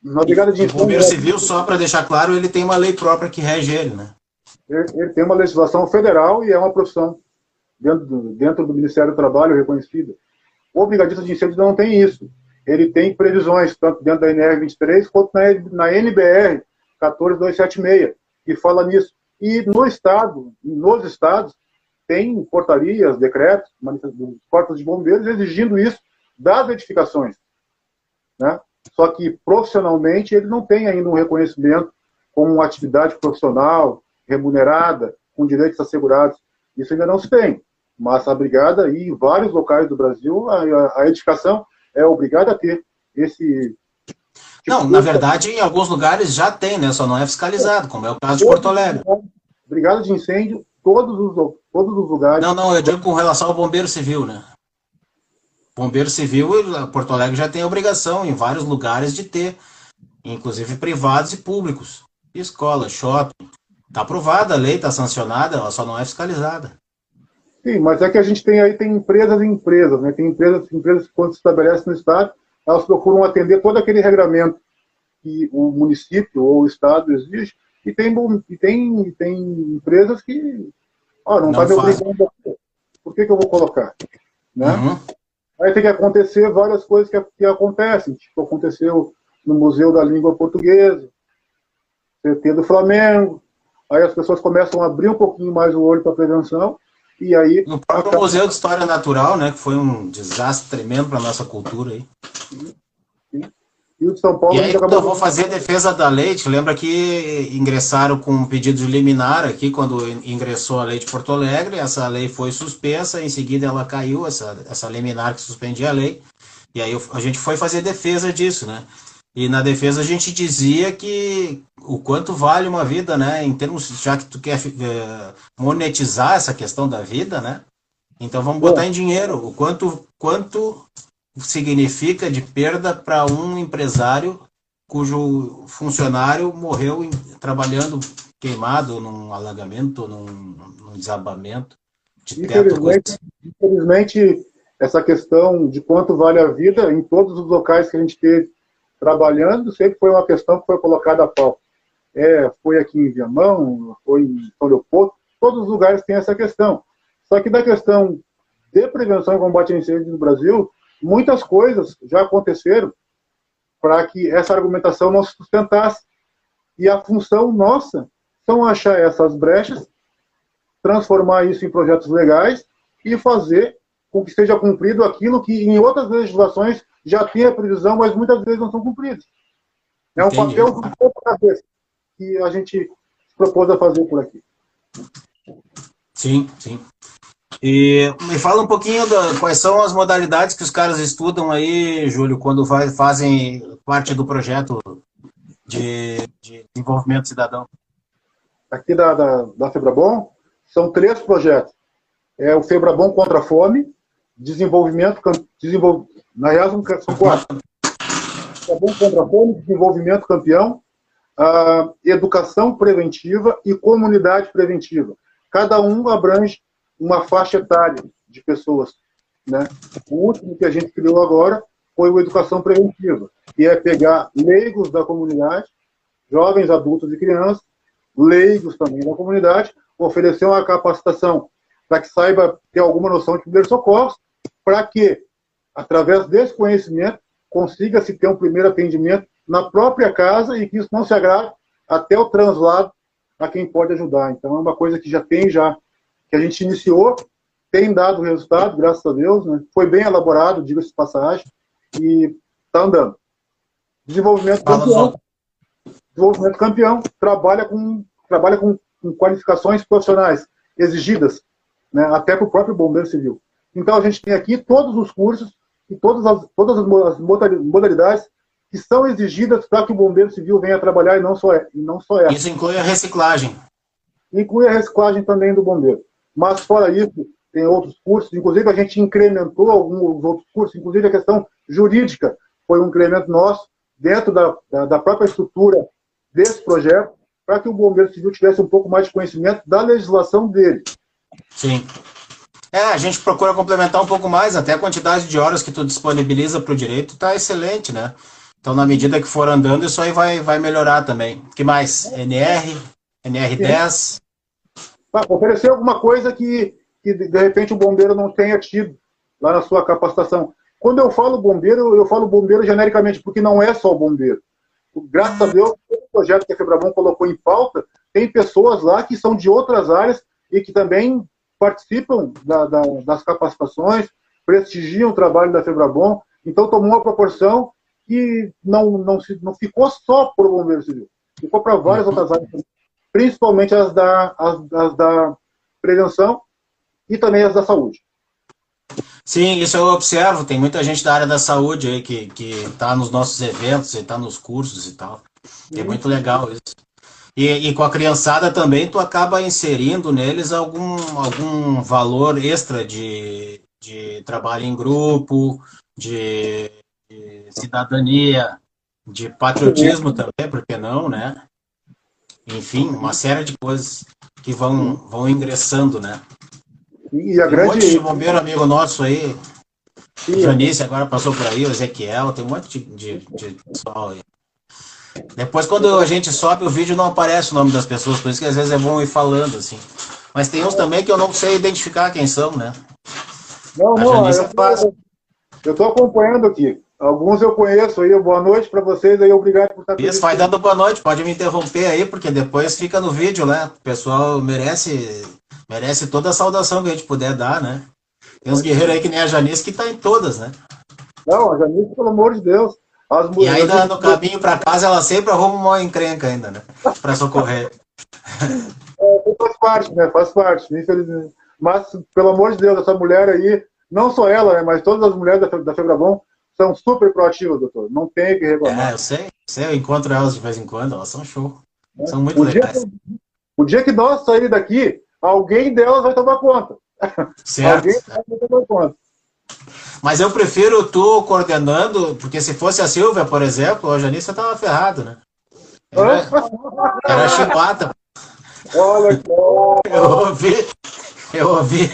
Na brigada de incêndio. O bombeiro civil, só para deixar claro, ele tem uma lei própria que rege ele, né? Ele, ele tem uma legislação federal e é uma profissão dentro do, dentro do Ministério do Trabalho reconhecida. O brigadista de incêndio não tem isso ele tem previsões, tanto dentro da NR23 quanto na, na NBR 14276, que fala nisso. E no Estado, nos estados, tem portarias, decretos, corpos de bombeiros exigindo isso das edificações. Né? Só que profissionalmente ele não tem ainda um reconhecimento como uma atividade profissional, remunerada, com direitos assegurados. Isso ainda não se tem. Mas a brigada, e em vários locais do Brasil, a, a, edificação é obrigado a ter esse. Tipo não, na verdade, em alguns lugares já tem, né? Só não é fiscalizado, como é o caso de Porto Alegre. Brigada de incêndio, todos os, todos os lugares. Não, não, eu digo com relação ao bombeiro civil, né? Bombeiro civil, Porto Alegre já tem a obrigação em vários lugares de ter, inclusive privados e públicos. Escola, shopping. Está aprovada a lei, está sancionada, ela só não é fiscalizada. Sim, mas é que a gente tem aí tem empresas e empresas, né? Tem empresas, empresas que quando se estabelecem no estado, elas procuram atender todo aquele regramento que o município ou o estado exige. E tem e tem e tem empresas que, ó, não está me obrigando. Por que, que eu vou colocar, né? Uhum. Aí tem que acontecer várias coisas que, que acontecem, tipo aconteceu no Museu da Língua Portuguesa, CT do Flamengo. Aí as pessoas começam a abrir um pouquinho mais o olho para a prevenção e aí. No próprio acaba... Museu de História Natural, né? Que foi um desastre tremendo para nossa cultura aí. E o de São Paulo. E aí, acabou... eu vou fazer a defesa da lei. Lembra que ingressaram com um pedido de liminar aqui quando ingressou a lei de Porto Alegre. Essa lei foi suspensa, em seguida ela caiu, essa, essa liminar que suspendia a lei. E aí a gente foi fazer defesa disso, né? E na defesa a gente dizia que o quanto vale uma vida, né? Em termos, já que tu quer é, monetizar essa questão da vida, né? Então vamos botar em dinheiro o quanto, quanto significa de perda para um empresário cujo funcionário morreu em, trabalhando queimado num alagamento, num, num desabamento de teto. Infelizmente, infelizmente, essa questão de quanto vale a vida em todos os locais que a gente teve trabalhando, sempre foi uma questão que foi colocada a pau. É, foi aqui em Viamão, foi em São Leopoldo, todos os lugares têm essa questão. Só que da questão de prevenção e combate a incêndios no Brasil, muitas coisas já aconteceram para que essa argumentação não se sustentasse. E a função nossa são achar essas brechas, transformar isso em projetos legais e fazer com que seja cumprido aquilo que em outras legislações já tem a previsão, mas muitas vezes não são cumpridas. É um Entendi. papel de pouco cabeça que a gente se propôs a fazer por aqui. Sim, sim. E me fala um pouquinho da, quais são as modalidades que os caras estudam aí, Júlio, quando faz, fazem parte do projeto de, de desenvolvimento cidadão. Aqui da, da, da Febrabom, são três projetos. É o Febrabom contra a fome, desenvolvimento, desenvol... na real são quatro. Febrabom contra a fome, desenvolvimento campeão, uh, educação preventiva e comunidade preventiva. Cada um abrange uma faixa etária de pessoas. Né? O último que a gente criou agora foi o Educação Preventiva, que é pegar leigos da comunidade, jovens, adultos e crianças, leigos também da comunidade, oferecer uma capacitação para que saiba ter alguma noção de primeiros socorros, para que, através desse conhecimento, consiga se ter um primeiro atendimento na própria casa e que isso não se agrave até o translado a quem pode ajudar. Então é uma coisa que já tem já que a gente iniciou, tem dado resultado, graças a Deus, né? Foi bem elaborado, diga-se de passagem, e está andando. Desenvolvimento campeão. Desenvolvimento campeão trabalha com trabalha com, com qualificações profissionais exigidas, né? Até para o próprio bombeiro civil. Então a gente tem aqui todos os cursos e todas as, todas as modalidades que são exigidas para que o bombeiro civil venha trabalhar e não só, e não só essa. Isso inclui a reciclagem. Inclui a reciclagem também do bombeiro. Mas fora isso, tem outros cursos, inclusive a gente incrementou alguns outros cursos, inclusive a questão jurídica foi um incremento nosso dentro da, da, da própria estrutura desse projeto, para que o bombeiro civil tivesse um pouco mais de conhecimento da legislação dele. Sim. É, a gente procura complementar um pouco mais, até a quantidade de horas que tu disponibiliza para o direito está excelente, né? Então, na medida que for andando, isso aí vai, vai melhorar também. que mais? NR, NR10. Oferecer alguma coisa que, que, de repente, o bombeiro não tenha tido lá na sua capacitação. Quando eu falo bombeiro, eu falo bombeiro genericamente, porque não é só o bombeiro. Graças a Deus, o projeto que a Febrabom colocou em pauta, tem pessoas lá que são de outras áreas e que também participam da, da, das capacitações, prestigiam o trabalho da Febrabom. Então, tomou uma proporção que não, não, se, não ficou só para o bombeiro civil, ficou para várias uhum. outras áreas, principalmente as da, as, as da prevenção e também as da saúde. Sim, isso eu observo. Tem muita gente da área da saúde aí que está nos nossos eventos, está nos cursos e tal. É muito legal isso. E, e, com a criançada também, tu acaba inserindo neles algum, algum valor extra de, de trabalho em grupo, de de cidadania, de patriotismo também, por que não, né? Enfim, uma série de coisas que vão, vão ingressando, né? E a tem grande... um monte de bombeiro amigo nosso aí, Sim. Janice agora passou por aí, o Ezequiel, tem um monte de, de, de pessoal aí. Depois, quando a gente sobe o vídeo, não aparece o nome das pessoas, por isso que às vezes é bom ir falando, assim. Mas tem uns também que eu não sei identificar quem são, né? Não, a não, Janice eu, eu tô acompanhando aqui. Alguns eu conheço aí. Boa noite para vocês aí. Obrigado por estar Isso, vai dando boa noite. Pode me interromper aí, porque depois fica no vídeo, né? O pessoal merece, merece toda a saudação que a gente puder dar, né? Tem uns guerreiros aí que nem a Janice que tá em todas, né? Não, a Janice, pelo amor de Deus. As e ainda no caminho para casa ela sempre arruma uma encrenca ainda, né? Para socorrer. É, faz parte, né? Faz parte, infelizmente. Mas, pelo amor de Deus, essa mulher aí, não só ela, né? Mas todas as mulheres da, da Febrabom são super proativas, doutor. Não tem que reclamar. É, eu sei, sei, eu encontro elas de vez em quando, elas são show. É. São muito o legais. Dia, o dia que nós sairmos daqui, alguém delas vai tomar conta. Certo. alguém vai tomar conta. Mas eu prefiro tu coordenando, porque se fosse a Silvia, por exemplo, a Janice tava ferrado, né? Era, era chibata. Olha que Eu ouvi, eu ouvi.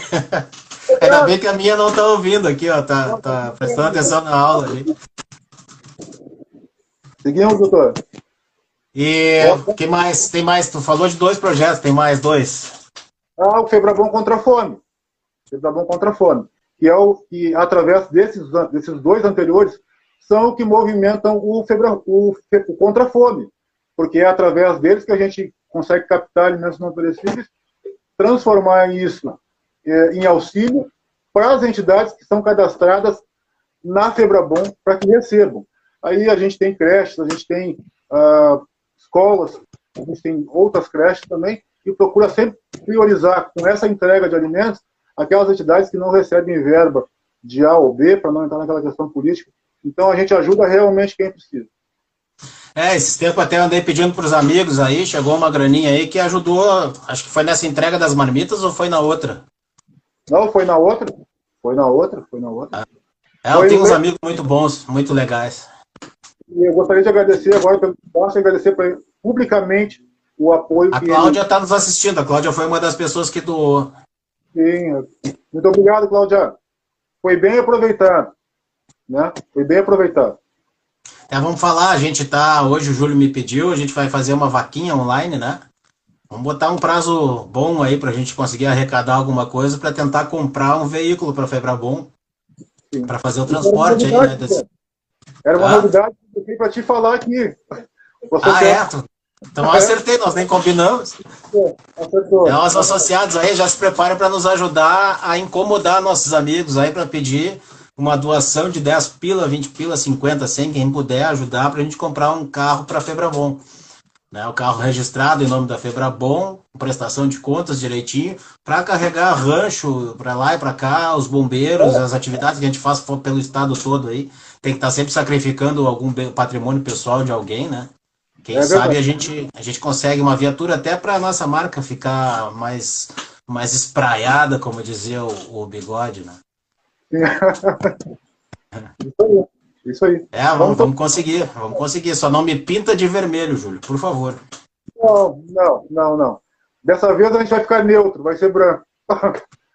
Ainda bem que a minha não tá ouvindo aqui, ó. Tá, tá prestando atenção na aula ali. Seguimos, doutor. E o que mais? Tem mais? Tu falou de dois projetos, tem mais dois? Ah, o Febrabom contra a fome. Febrabom contra a fome. Que é o que, através desses, desses dois anteriores, são o que movimentam o, Febra, o, o contra fome. Porque é através deles que a gente consegue captar alimentos não perecíveis, transformar isso é, em auxílio para as entidades que são cadastradas na Febrabom para que recebam. Aí a gente tem creches, a gente tem ah, escolas, a gente tem outras creches também, e procura sempre priorizar com essa entrega de alimentos aquelas entidades que não recebem verba de A ou B, para não entrar naquela questão política. Então a gente ajuda realmente quem precisa. É, esse tempo até andei pedindo para os amigos aí, chegou uma graninha aí que ajudou, acho que foi nessa entrega das marmitas ou foi na outra? Não, foi na outra. Foi na outra, foi na outra. É, eu tenho uns amigos muito bons, muito legais. E eu gostaria de agradecer agora pelo posso agradecer publicamente o apoio a que. A Cláudia está nos assistindo, a Cláudia foi uma das pessoas que doou. Sim. Muito obrigado, Cláudia. Foi bem aproveitado. Né? Foi bem aproveitado. É, vamos falar, a gente tá. Hoje o Júlio me pediu, a gente vai fazer uma vaquinha online, né? Vamos botar um prazo bom aí para a gente conseguir arrecadar alguma coisa para tentar comprar um veículo para a Febrabom para fazer o transporte aí, né? Desse... Era uma ah. novidade que eu para te falar aqui. Você ah, é? Então acertei, nós nem combinamos. Acertou. Então, os associados aí já se preparam para nos ajudar a incomodar nossos amigos aí para pedir uma doação de 10 pila, 20 pila, 50, 100, quem puder ajudar para a gente comprar um carro para a Febrabom. Né, o carro registrado em nome da Febrabom, prestação de contas direitinho, para carregar rancho para lá e para cá, os bombeiros, as atividades que a gente faz pelo estado todo aí. Tem que estar tá sempre sacrificando algum patrimônio pessoal de alguém, né? Quem é sabe a gente, a gente consegue uma viatura até para a nossa marca ficar mais, mais espraiada, como dizia o, o bigode, né? Isso aí. Isso aí. É, vamos, vamos conseguir, vamos conseguir. Só não me pinta de vermelho, Júlio, por favor. Não, não, não, não. Dessa vez a gente vai ficar neutro, vai ser branco.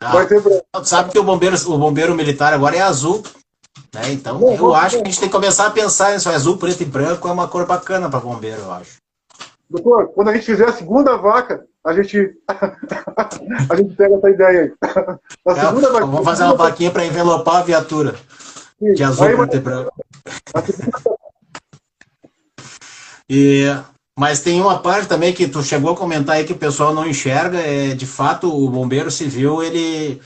Ah, vai ser branco. Sabe que o bombeiro, o bombeiro militar agora é azul. Né? Então, eu acho que a gente tem que começar a pensar nisso. Azul, preto e branco é uma cor bacana para bombeiro, eu acho. Doutor, quando a gente fizer a segunda vaca, a gente, a gente pega essa ideia aí. A segunda é, vaca, vamos fazer uma vaquinha para envelopar a viatura. Sim, de azul, aí, preto e branco. E, mas tem uma parte também que tu chegou a comentar aí que o pessoal não enxerga. É, de fato, o bombeiro civil, ele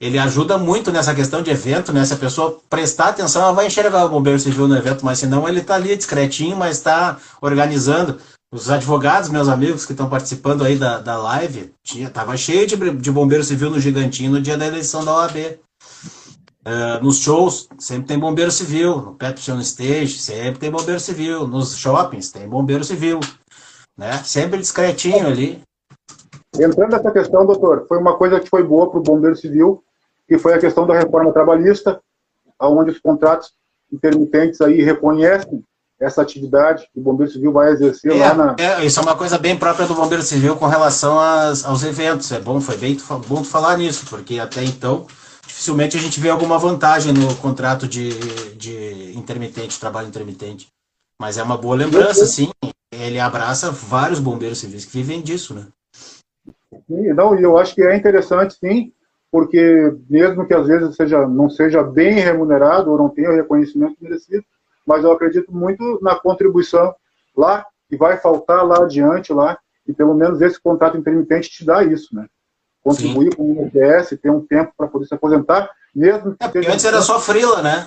ele ajuda muito nessa questão de evento, né? Se a pessoa prestar atenção, ela vai enxergar o bombeiro civil no evento, mas senão ele está ali discretinho, mas está organizando. Os advogados, meus amigos que estão participando aí da, da live, tinha, tava cheio de, de bombeiro civil no Gigantinho no dia da eleição da OAB. Uh, é, nos shows, sempre tem bombeiro civil. No Pepsi Stage, sempre tem bombeiro civil. Nos shoppings, tem bombeiro civil. Né? Sempre discretinho ali. Entrando nessa questão, doutor, foi uma coisa que foi boa para o bombeiro civil, que foi a questão da reforma trabalhista, onde os contratos intermitentes aí reconhecem essa atividade que o Bombeiro Civil vai exercer é, lá na. É, isso é uma coisa bem própria do Bombeiro Civil com relação às, aos eventos. É bom, foi bem bom falar nisso, porque até então dificilmente a gente vê alguma vantagem no contrato de, de intermitente, trabalho intermitente. Mas é uma boa lembrança, sim. Ele abraça vários bombeiros civis que vivem disso, né? Sim, não, e eu acho que é interessante, sim, porque mesmo que às vezes seja, não seja bem remunerado ou não tenha o reconhecimento merecido, mas eu acredito muito na contribuição lá, que vai faltar lá adiante, lá, e pelo menos esse contrato intermitente te dá isso, né? Contribuir Sim. com o INSS, ter um tempo para poder se aposentar, mesmo que é, Antes era só frila, né?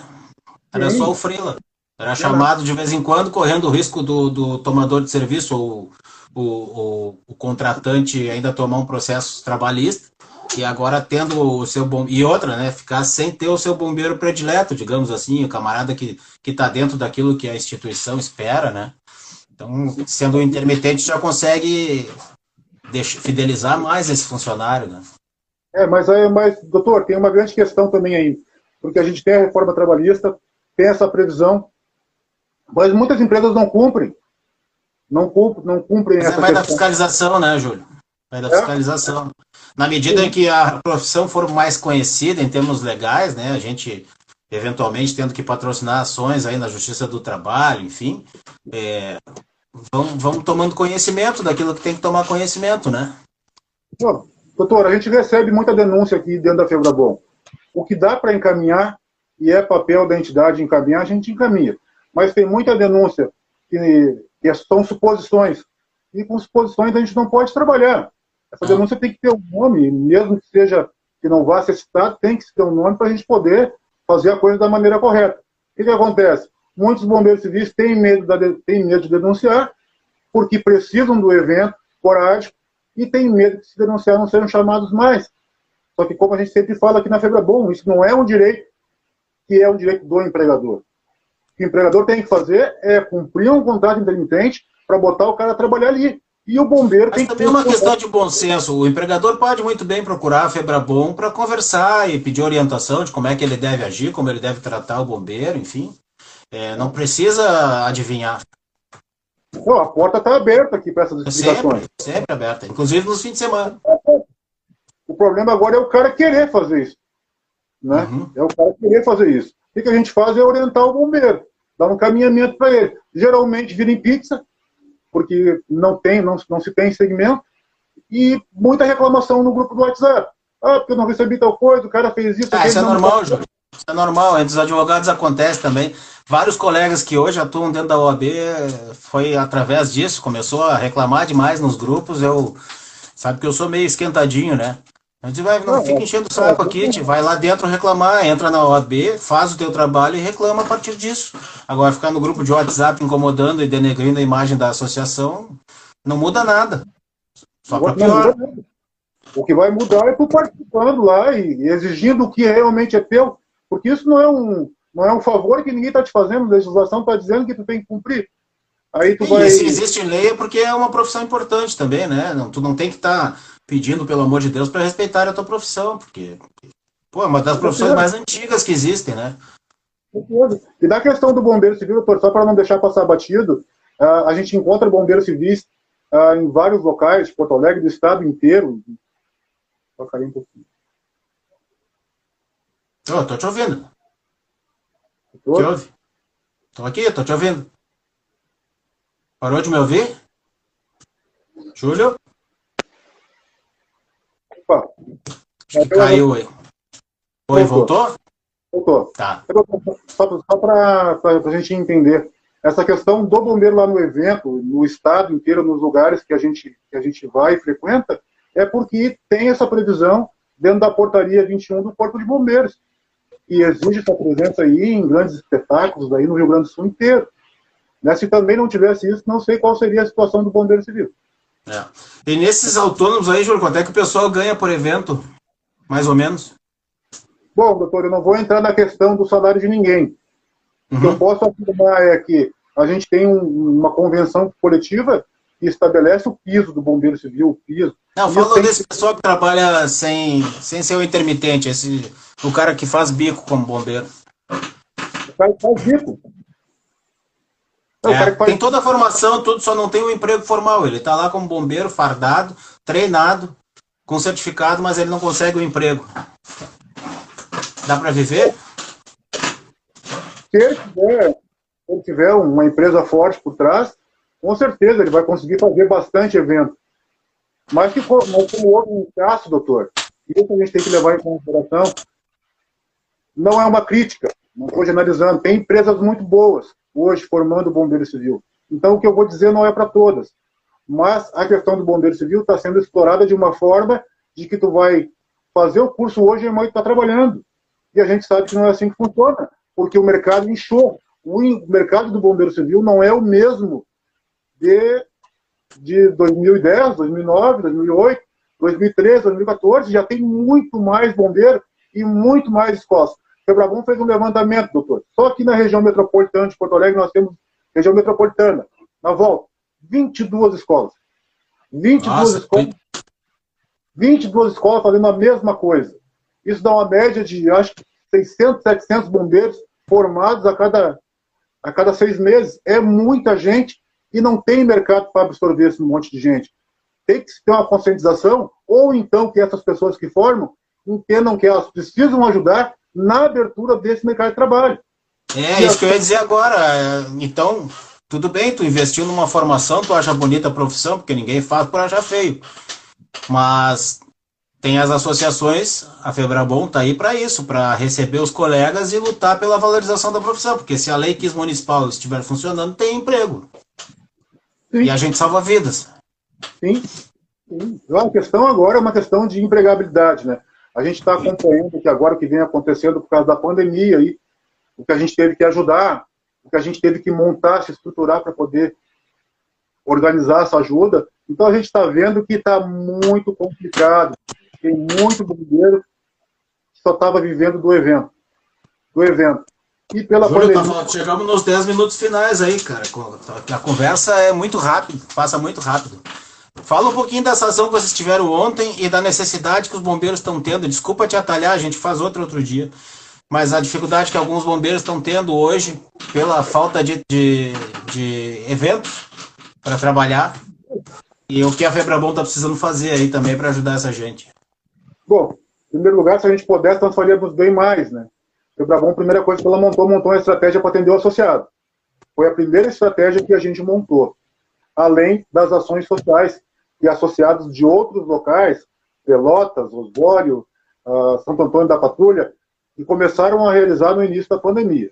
Era Sim. só o frila. Era chamado de vez em quando, correndo o risco do, do tomador de serviço ou o, o, o contratante ainda tomar um processo trabalhista e agora tendo o seu bom e outra, né, ficar sem ter o seu bombeiro predileto, digamos assim, o camarada que que está dentro daquilo que a instituição espera, né? Então, sendo um intermitente, já consegue deixar, fidelizar mais esse funcionário, né? É, mas, mas, doutor, tem uma grande questão também aí, porque a gente tem a reforma trabalhista, tem essa previsão, mas muitas empresas não cumprem. Não, cumprem, não cumprem mas essa questão. da fiscalização, né, Júlio? Vai da é? fiscalização. Na medida em que a profissão for mais conhecida em termos legais, né, a gente eventualmente tendo que patrocinar ações aí na Justiça do Trabalho, enfim, é, vamos, vamos tomando conhecimento daquilo que tem que tomar conhecimento, né? Bom, doutor, a gente recebe muita denúncia aqui dentro da Febrabom. O que dá para encaminhar, e é papel da entidade encaminhar, a gente encaminha. Mas tem muita denúncia que, que são suposições. E com suposições a gente não pode trabalhar. Essa denúncia tem que ter um nome, mesmo que seja que não vá ser citado, tem que ter um nome para a gente poder fazer a coisa da maneira correta. O que, que acontece? Muitos bombeiros civis têm medo, da, têm medo de denunciar, porque precisam do evento esporádico e têm medo de se denunciar não serem chamados mais. Só que, como a gente sempre fala aqui na Bom, isso não é um direito que é um direito do empregador. O que o empregador tem que fazer é cumprir um contrato intermitente para botar o cara a trabalhar ali. E o bombeiro Mas tem também que. é uma questão de bom senso. O empregador pode muito bem procurar a Febrabom para conversar e pedir orientação de como é que ele deve agir, como ele deve tratar o bombeiro, enfim. É, não precisa adivinhar. Não, a porta está aberta aqui para essas explicações. Sempre, sempre aberta, inclusive nos fins de semana. O problema agora é o cara querer fazer isso. Né? Uhum. É o cara querer fazer isso. O que a gente faz é orientar o bombeiro, dar um caminhamento para ele. Geralmente vira em pizza, porque não tem, não, não se tem segmento, e muita reclamação no grupo do WhatsApp. Ah, porque eu não recebi tal coisa, o cara fez isso. Ah, isso é normal, Júlio. Isso é normal, entre os advogados acontece também. Vários colegas que hoje atuam dentro da OAB foi através disso, começou a reclamar demais nos grupos. Eu sabe que eu sou meio esquentadinho, né? A gente vai, não, fica enchendo o saco aqui, te vai lá dentro reclamar, entra na OAB, faz o teu trabalho e reclama a partir disso. Agora ficar no grupo de WhatsApp incomodando e denegrindo a imagem da associação, não muda nada. Só para pior. O que vai mudar é tu participando lá e exigindo o que realmente é teu, porque isso não é um, não é um favor que ninguém está te fazendo, a legislação está dizendo que tu tem que cumprir. Aí tu e vai... se existe lei é porque é uma profissão importante também, né? Não, tu não tem que estar tá pedindo, pelo amor de Deus, para respeitar a tua profissão, porque pô, é uma das profissões mais antigas que existem, né? E da questão do bombeiro civil, doutor, só para não deixar passar batido, uh, a gente encontra bombeiros civis uh, em vários locais, Porto Alegre, do estado inteiro. Só cair um pouquinho. Oh, tô te ouvindo. Tô? Te ouve? Tô aqui, tô te ouvindo. Parou de me ouvir? Júlio? Opa. Caiu aí. Oi, voltou? Voltou. Tá. Só, só para a gente entender. Essa questão do bombeiro lá no evento, no estado inteiro, nos lugares que a gente, que a gente vai e frequenta, é porque tem essa previsão dentro da portaria 21 do Corpo de Bombeiros, que exige essa presença aí em grandes espetáculos aí no Rio Grande do Sul inteiro. Né? Se também não tivesse isso, não sei qual seria a situação do bombeiro civil. É. E nesses autônomos aí, Júlio, quanto é que o pessoal ganha por evento? Mais ou menos? Bom, doutor, eu não vou entrar na questão do salário de ninguém. Uhum. O que eu uhum. posso afirmar é que a gente tem um, uma convenção coletiva que estabelece o piso do bombeiro civil, o piso. Não, falando desse pessoal que trabalha sem, sem ser o intermitente, esse, o cara que faz bico como bombeiro. O cara faz bico. É, faz... Tem toda a formação, tudo, só não tem um emprego formal. Ele está lá como bombeiro, fardado, treinado, com certificado, mas ele não consegue o um emprego. Dá para viver? Se ele, tiver, se ele tiver uma empresa forte por trás, com certeza ele vai conseguir fazer bastante evento. Mas, que, mas como houve um caso, doutor, isso a gente tem que levar em consideração, não é uma crítica, não estou generalizando. Tem empresas muito boas hoje formando bombeiro civil. Então, o que eu vou dizer não é para todas. Mas a questão do bombeiro civil está sendo explorada de uma forma de que tu vai fazer o curso hoje e amanhã está trabalhando. E a gente sabe que não é assim que funciona, porque o mercado inchou. O mercado do bombeiro civil não é o mesmo de, de 2010, 2009, 2008, 2013, 2014. Já tem muito mais bombeiro e muito mais escolas. Febrabom fez um levantamento, doutor. Só aqui na região metropolitana de Porto Alegre nós temos região metropolitana. Na volta, 22 escolas. 22 Nossa, escolas. 22 escolas fazendo a mesma coisa. Isso dá uma média de, acho que, 600, 700 bombeiros formados a cada, a cada seis meses. É muita gente e não tem mercado para absorver esse monte de gente. Tem que ter uma conscientização, ou então que essas pessoas que formam entendam que elas precisam ajudar na abertura desse mercado de trabalho. É, e isso que eu ia dizer agora. Então, tudo bem, tu investiu numa formação, tu acha bonita a profissão, porque ninguém faz por achar feio. Mas tem as associações, a Febrabom está aí para isso, para receber os colegas e lutar pela valorização da profissão, porque se a lei quis municipal estiver funcionando, tem emprego. Sim. E a gente salva vidas. Sim. Sim. A questão agora é uma questão de empregabilidade, né? A gente está acompanhando que agora o que vem acontecendo por causa da pandemia aí, o que a gente teve que ajudar, o que a gente teve que montar, se estruturar para poder organizar essa ajuda. Então a gente está vendo que está muito complicado. Tem muito bombeiro que só estava vivendo do evento. Do evento. E pela Júlio, pandemia... tá, chegamos nos 10 minutos finais aí, cara. A conversa é muito rápido, passa muito rápido. Fala um pouquinho dessa ação que vocês tiveram ontem e da necessidade que os bombeiros estão tendo. Desculpa te atalhar, a gente faz outro outro dia. Mas a dificuldade que alguns bombeiros estão tendo hoje pela falta de, de, de eventos para trabalhar e o que a Febrabom está precisando fazer aí também para ajudar essa gente. Bom, em primeiro lugar, se a gente pudesse, nós faríamos bem mais, né? O Brabão, a primeira coisa que ela montou, montou uma estratégia para atender o associado. Foi a primeira estratégia que a gente montou. Além das ações sociais e associados de outros locais, Pelotas, Osório, uh, Santo Antônio da Patrulha, que começaram a realizar no início da pandemia.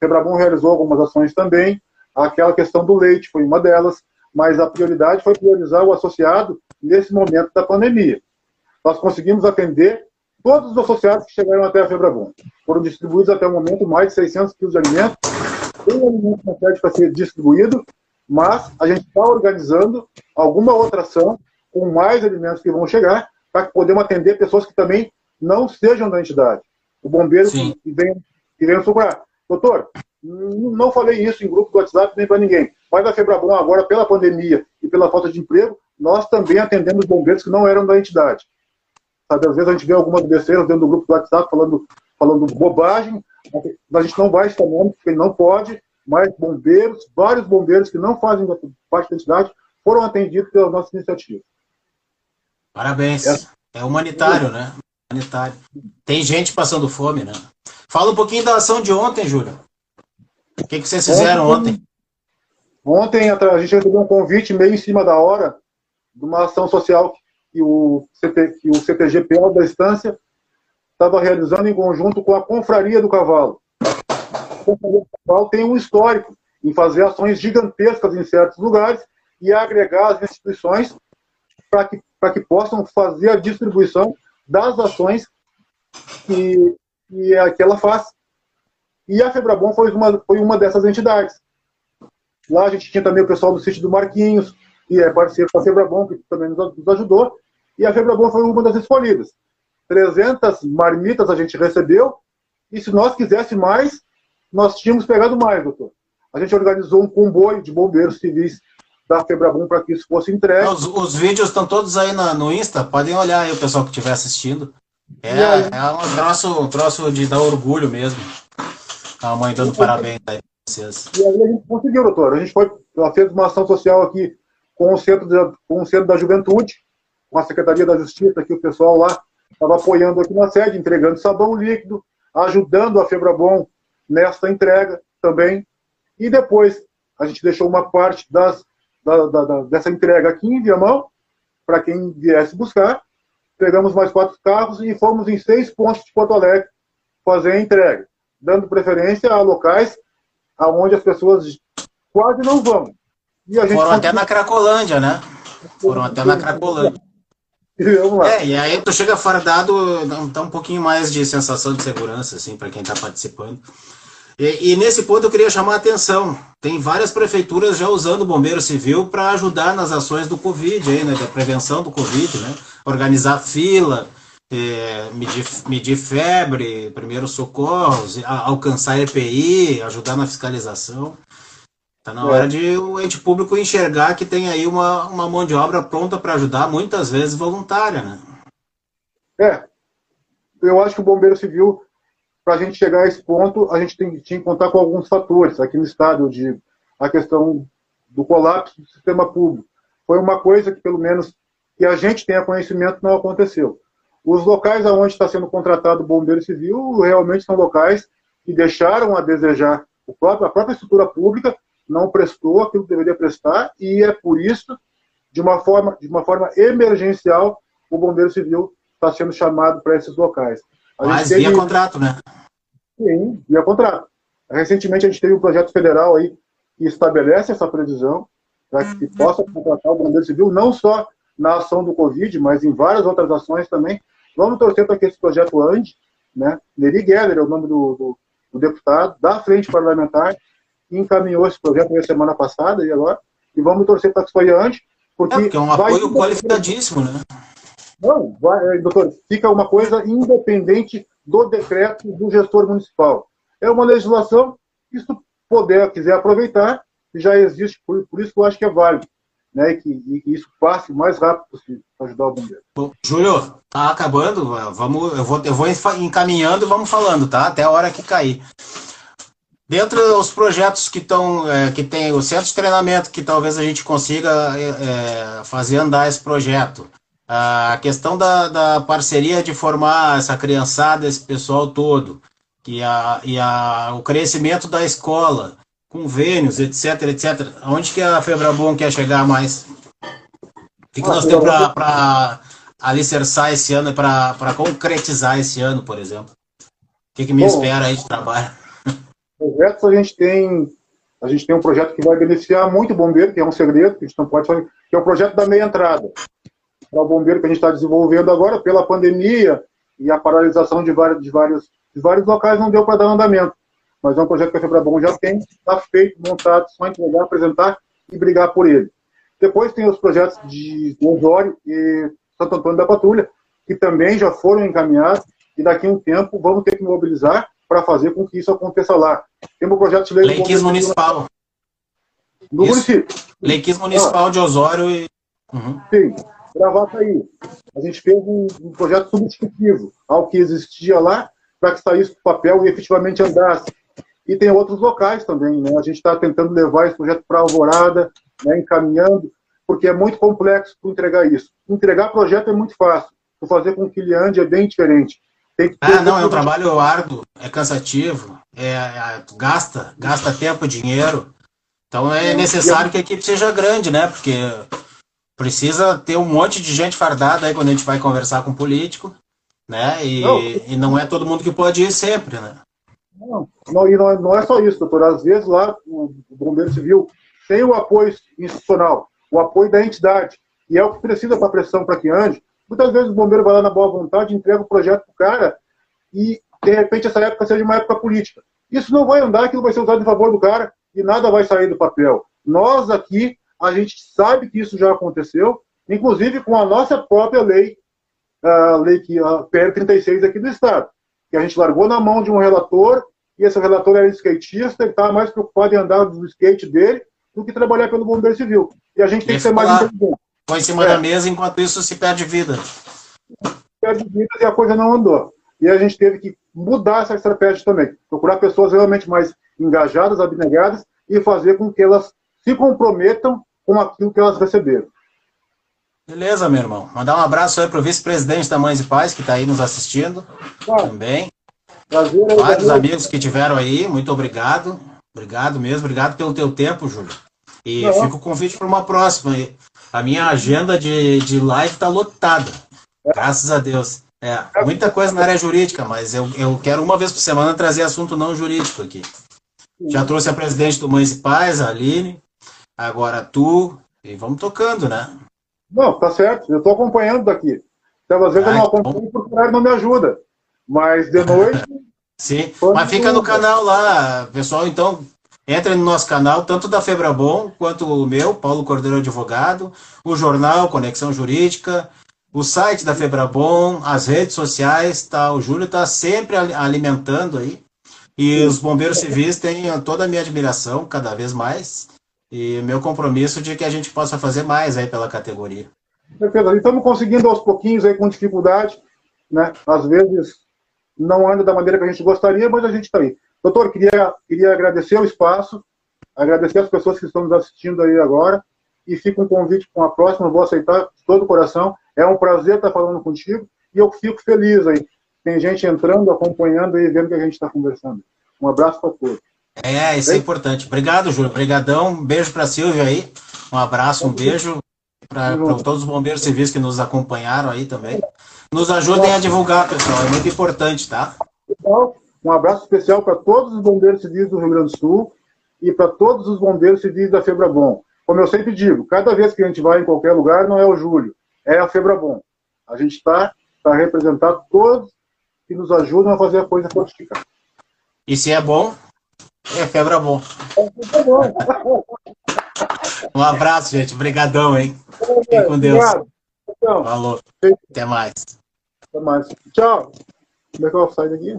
Quebrabom realizou algumas ações também, aquela questão do leite foi uma delas, mas a prioridade foi priorizar o associado nesse momento da pandemia. Nós conseguimos atender todos os associados que chegaram até a Febrabom. Foram distribuídos até o momento mais de 600 quilos de alimento. Tem alimento sede para ser distribuído, mas a gente está organizando alguma outra ação com mais alimentos que vão chegar para que podemos atender pessoas que também não sejam da entidade. O bombeiro Sim. que vem, que vem procurar. Doutor, não falei isso em grupo do WhatsApp nem para ninguém, mas a Febrabom agora, pela pandemia e pela falta de emprego, nós também atendemos bombeiros que não eram da entidade. Sabe, às vezes a gente vê algumas besteiras dentro do grupo do WhatsApp falando, falando bobagem, a gente não vai nome, porque não pode, mas bombeiros, vários bombeiros que não fazem parte da entidade, foram atendidos pela nossa iniciativa. Parabéns. É, é humanitário, né? Humanitário. Tem gente passando fome, né? Fala um pouquinho da ação de ontem, Júlio. O que, que vocês fizeram ontem? Ontem, ontem a gente recebeu um convite meio em cima da hora de uma ação social que o, CT, que o da Estância estava realizando em conjunto com a Confraria do Cavalo. Tem um histórico em fazer ações gigantescas em certos lugares e agregar as instituições para que, que possam fazer a distribuição das ações que, que, que ela faz. E a Febrabom foi uma, foi uma dessas entidades. Lá a gente tinha também o pessoal do sítio do Marquinhos, que é parceiro da Febrabom, que também nos ajudou, e a Febrabom foi uma das escolhidas. 300 marmitas a gente recebeu, e se nós quiséssemos mais, nós tínhamos pegado mais, doutor. A gente organizou um comboio de bombeiros civis da Febrabom para que isso fosse entregue. Os, os vídeos estão todos aí na, no Insta, podem olhar aí o pessoal que estiver assistindo. É, é um troço, um troço de dar orgulho mesmo. A mãe dando parabéns aí para vocês. E aí a gente conseguiu, doutor. A gente foi, ela fez uma ação social aqui com o Centro, de, com o Centro da Juventude, com a Secretaria da Justiça, que o pessoal lá estava apoiando aqui na sede, entregando sabão líquido, ajudando a Febrabom nesta entrega também. E depois a gente deixou uma parte das, da, da, da, dessa entrega aqui em Viamão, para quem viesse buscar. Pegamos mais quatro carros e fomos em seis pontos de Porto Alegre fazer a entrega, dando preferência a locais aonde as pessoas quase não vão, foram até na Cracolândia, né? Foram até na Cracolândia. É, e aí tu chega fardado, dá um pouquinho mais de sensação de segurança, assim, para quem está participando. E, e, nesse ponto eu queria chamar a atenção. Tem várias prefeituras já usando o bombeiro civil para ajudar nas ações do Covid, aí, né, da prevenção do Covid, né? Organizar fila, é, medir, medir febre, primeiros socorros, alcançar EPI, ajudar na fiscalização. Está na hora é. de o ente público enxergar que tem aí uma, uma mão de obra pronta para ajudar, muitas vezes voluntária, né? É. Eu acho que o Bombeiro Civil, para a gente chegar a esse ponto, a gente tem, que contar com alguns fatores. Aqui no estado, digo, a questão do colapso do sistema público. Foi uma coisa que, pelo menos, que a gente tenha conhecimento, não aconteceu. Os locais onde está sendo contratado Bombeiro Civil realmente são locais que deixaram a desejar a própria estrutura pública não prestou aquilo que deveria prestar e é por isso, de uma forma, de uma forma emergencial, o Bombeiro Civil está sendo chamado para esses locais. Mas via contrato, né? Sim, via contrato. Recentemente a gente teve um projeto federal aí que estabelece essa previsão para que uhum. possa contratar o Bombeiro Civil, não só na ação do Covid, mas em várias outras ações também. Vamos torcer para que esse projeto ande. Né? Neri Geller é o nome do, do, do deputado, da frente parlamentar, encaminhou esse projeto na semana passada e agora, e vamos torcer para que isso antes, porque... É, porque é um apoio qualificadíssimo, né? Não, vai, é, doutor, fica uma coisa independente do decreto do gestor municipal. É uma legislação que, se puder, quiser aproveitar, já existe, por, por isso que eu acho que é válido. Né, que, e que isso passe o mais rápido possível para ajudar o bombeiro. Bom, Júlio, tá acabando, vamos, eu vou, eu vou encaminhando e vamos falando, tá? Até a hora que cair. Dentro dos projetos que estão, é, que tem o centro de treinamento, que talvez a gente consiga é, é, fazer andar esse projeto. A questão da, da parceria de formar essa criançada, esse pessoal todo, que a, e a, o crescimento da escola, convênios, etc, etc. Onde que a Febrabom quer chegar mais? O que, que nós temos para alicerçar esse ano, para concretizar esse ano, por exemplo? O que, que me Bom, espera aí de trabalho? Projetos a gente tem a gente tem um projeto que vai beneficiar muito o bombeiro, que é um segredo, que a gente não pode fazer, que é o projeto da meia entrada. É o bombeiro que a gente está desenvolvendo agora, pela pandemia e a paralisação de vários, de vários, de vários locais, não deu para dar andamento. Mas é um projeto que a Febrabom já tem, está feito, montado, só entregar, apresentar e brigar por ele. Depois tem os projetos de Osório e Santo Antônio da Patrulha, que também já foram encaminhados, e daqui a um tempo vamos ter que mobilizar para fazer com que isso aconteça lá. Tem um projeto de lei... Lei municipal. No isso. município. Lei municipal ah. de Osório e... Uhum. Sim, aí. A gente fez um, um projeto substitutivo ao que existia lá, para que saísse do papel e efetivamente andasse. E tem outros locais também, né? A gente está tentando levar esse projeto para Alvorada, né, encaminhando, porque é muito complexo entregar isso. Entregar projeto é muito fácil, fazer com que ele ande é bem diferente. ah, não, é um trabalho árduo, é cansativo, é, é, gasta, gasta tempo, dinheiro. Então é necessário que a equipe seja grande, né? Porque precisa ter um monte de gente fardada aí quando a gente vai conversar com político, né? E não, e não é todo mundo que pode ir sempre, né? Não, não, e não, é, não é só isso, doutor. Às vezes lá, o Bombeiro Civil tem o apoio institucional, o apoio da entidade, e é o que precisa para a pressão para que ande. Muitas vezes o bombeiro vai lá na boa vontade, entrega o projeto para o cara, e de repente essa época seja uma época política. Isso não vai andar, aquilo vai ser usado em favor do cara, e nada vai sair do papel. Nós aqui, a gente sabe que isso já aconteceu, inclusive com a nossa própria lei, a lei que a PR 36 aqui do Estado que a gente largou na mão de um relator, e esse relator era skatista, ele estava mais preocupado em andar no skate dele do que trabalhar pelo bombeiro civil. E a gente tem que ser mais inteligente. Põe em cima é. da mesa, enquanto isso se perde vida. Perde vida e a coisa não andou. E a gente teve que mudar essa estratégia também. Procurar pessoas realmente mais engajadas, abnegadas, e fazer com que elas se comprometam com aquilo que elas receberam. Beleza, meu irmão. Mandar um abraço aí pro vice-presidente da Mães e Pais, que está aí nos assistindo também. Prazer, Vários prazer. amigos que tiveram aí, muito obrigado. Obrigado mesmo, obrigado pelo teu tempo, Júlio. E Não. fica o convite para uma próxima. A minha agenda de, de live está lotada. É. Graças a Deus. É, muita coisa na área jurídica, mas eu, eu quero uma vez por semana trazer assunto não jurídico aqui. Já trouxe a presidente do Mães e Pais, a Aline, agora tu, e vamos tocando, né? Não, tá certo. Eu estou acompanhando daqui. Então, às vezes Ai, eu não acompanho porque o horário não me ajuda. Mas de noite. Sim, mas fica no canal lá, pessoal. Então, entre no nosso canal, tanto da Febrabom quanto o meu, Paulo Cordeiro Advogado, o jornal Conexão Jurídica, o site da Febrabom, as redes sociais, tá? O Júlio está sempre alimentando aí. E os bombeiros civis têm toda a minha admiração, cada vez mais. E meu compromisso de que a gente possa fazer mais aí pela categoria. Perfeito. Estamos conseguindo aos pouquinhos aí com dificuldade, né? Às vezes não anda da maneira que a gente gostaria, mas a gente está aí. Doutor, queria, queria agradecer o espaço, agradecer as pessoas que estão nos assistindo aí agora e fica um convite para uma próxima, vou aceitar de todo o coração. É um prazer estar falando contigo e eu fico feliz aí. Tem gente entrando, acompanhando e vendo o que a gente está conversando. Um abraço para todos. É, isso é importante. Obrigado, Júlio. Obrigadão. Um beijo para a Silvia aí. Um abraço, um beijo para todos os bombeiros civis que nos acompanharam aí também. Nos ajudem a divulgar, pessoal. É muito importante, tá? Um abraço especial para todos os bombeiros civis do Rio Grande do Sul e para todos os bombeiros civis da Febrabom. Como eu sempre digo, cada vez que a gente vai em qualquer lugar, não é o Júlio, é a Febrabom. A gente está tá representado todos que nos ajudam a fazer a coisa fortificar. E se é bom, quebra bom. Um abraço, gente. Obrigadão, hein? Fique com Deus. Falou. Até mais. Até mais. Tchau. Como é que eu sair daqui?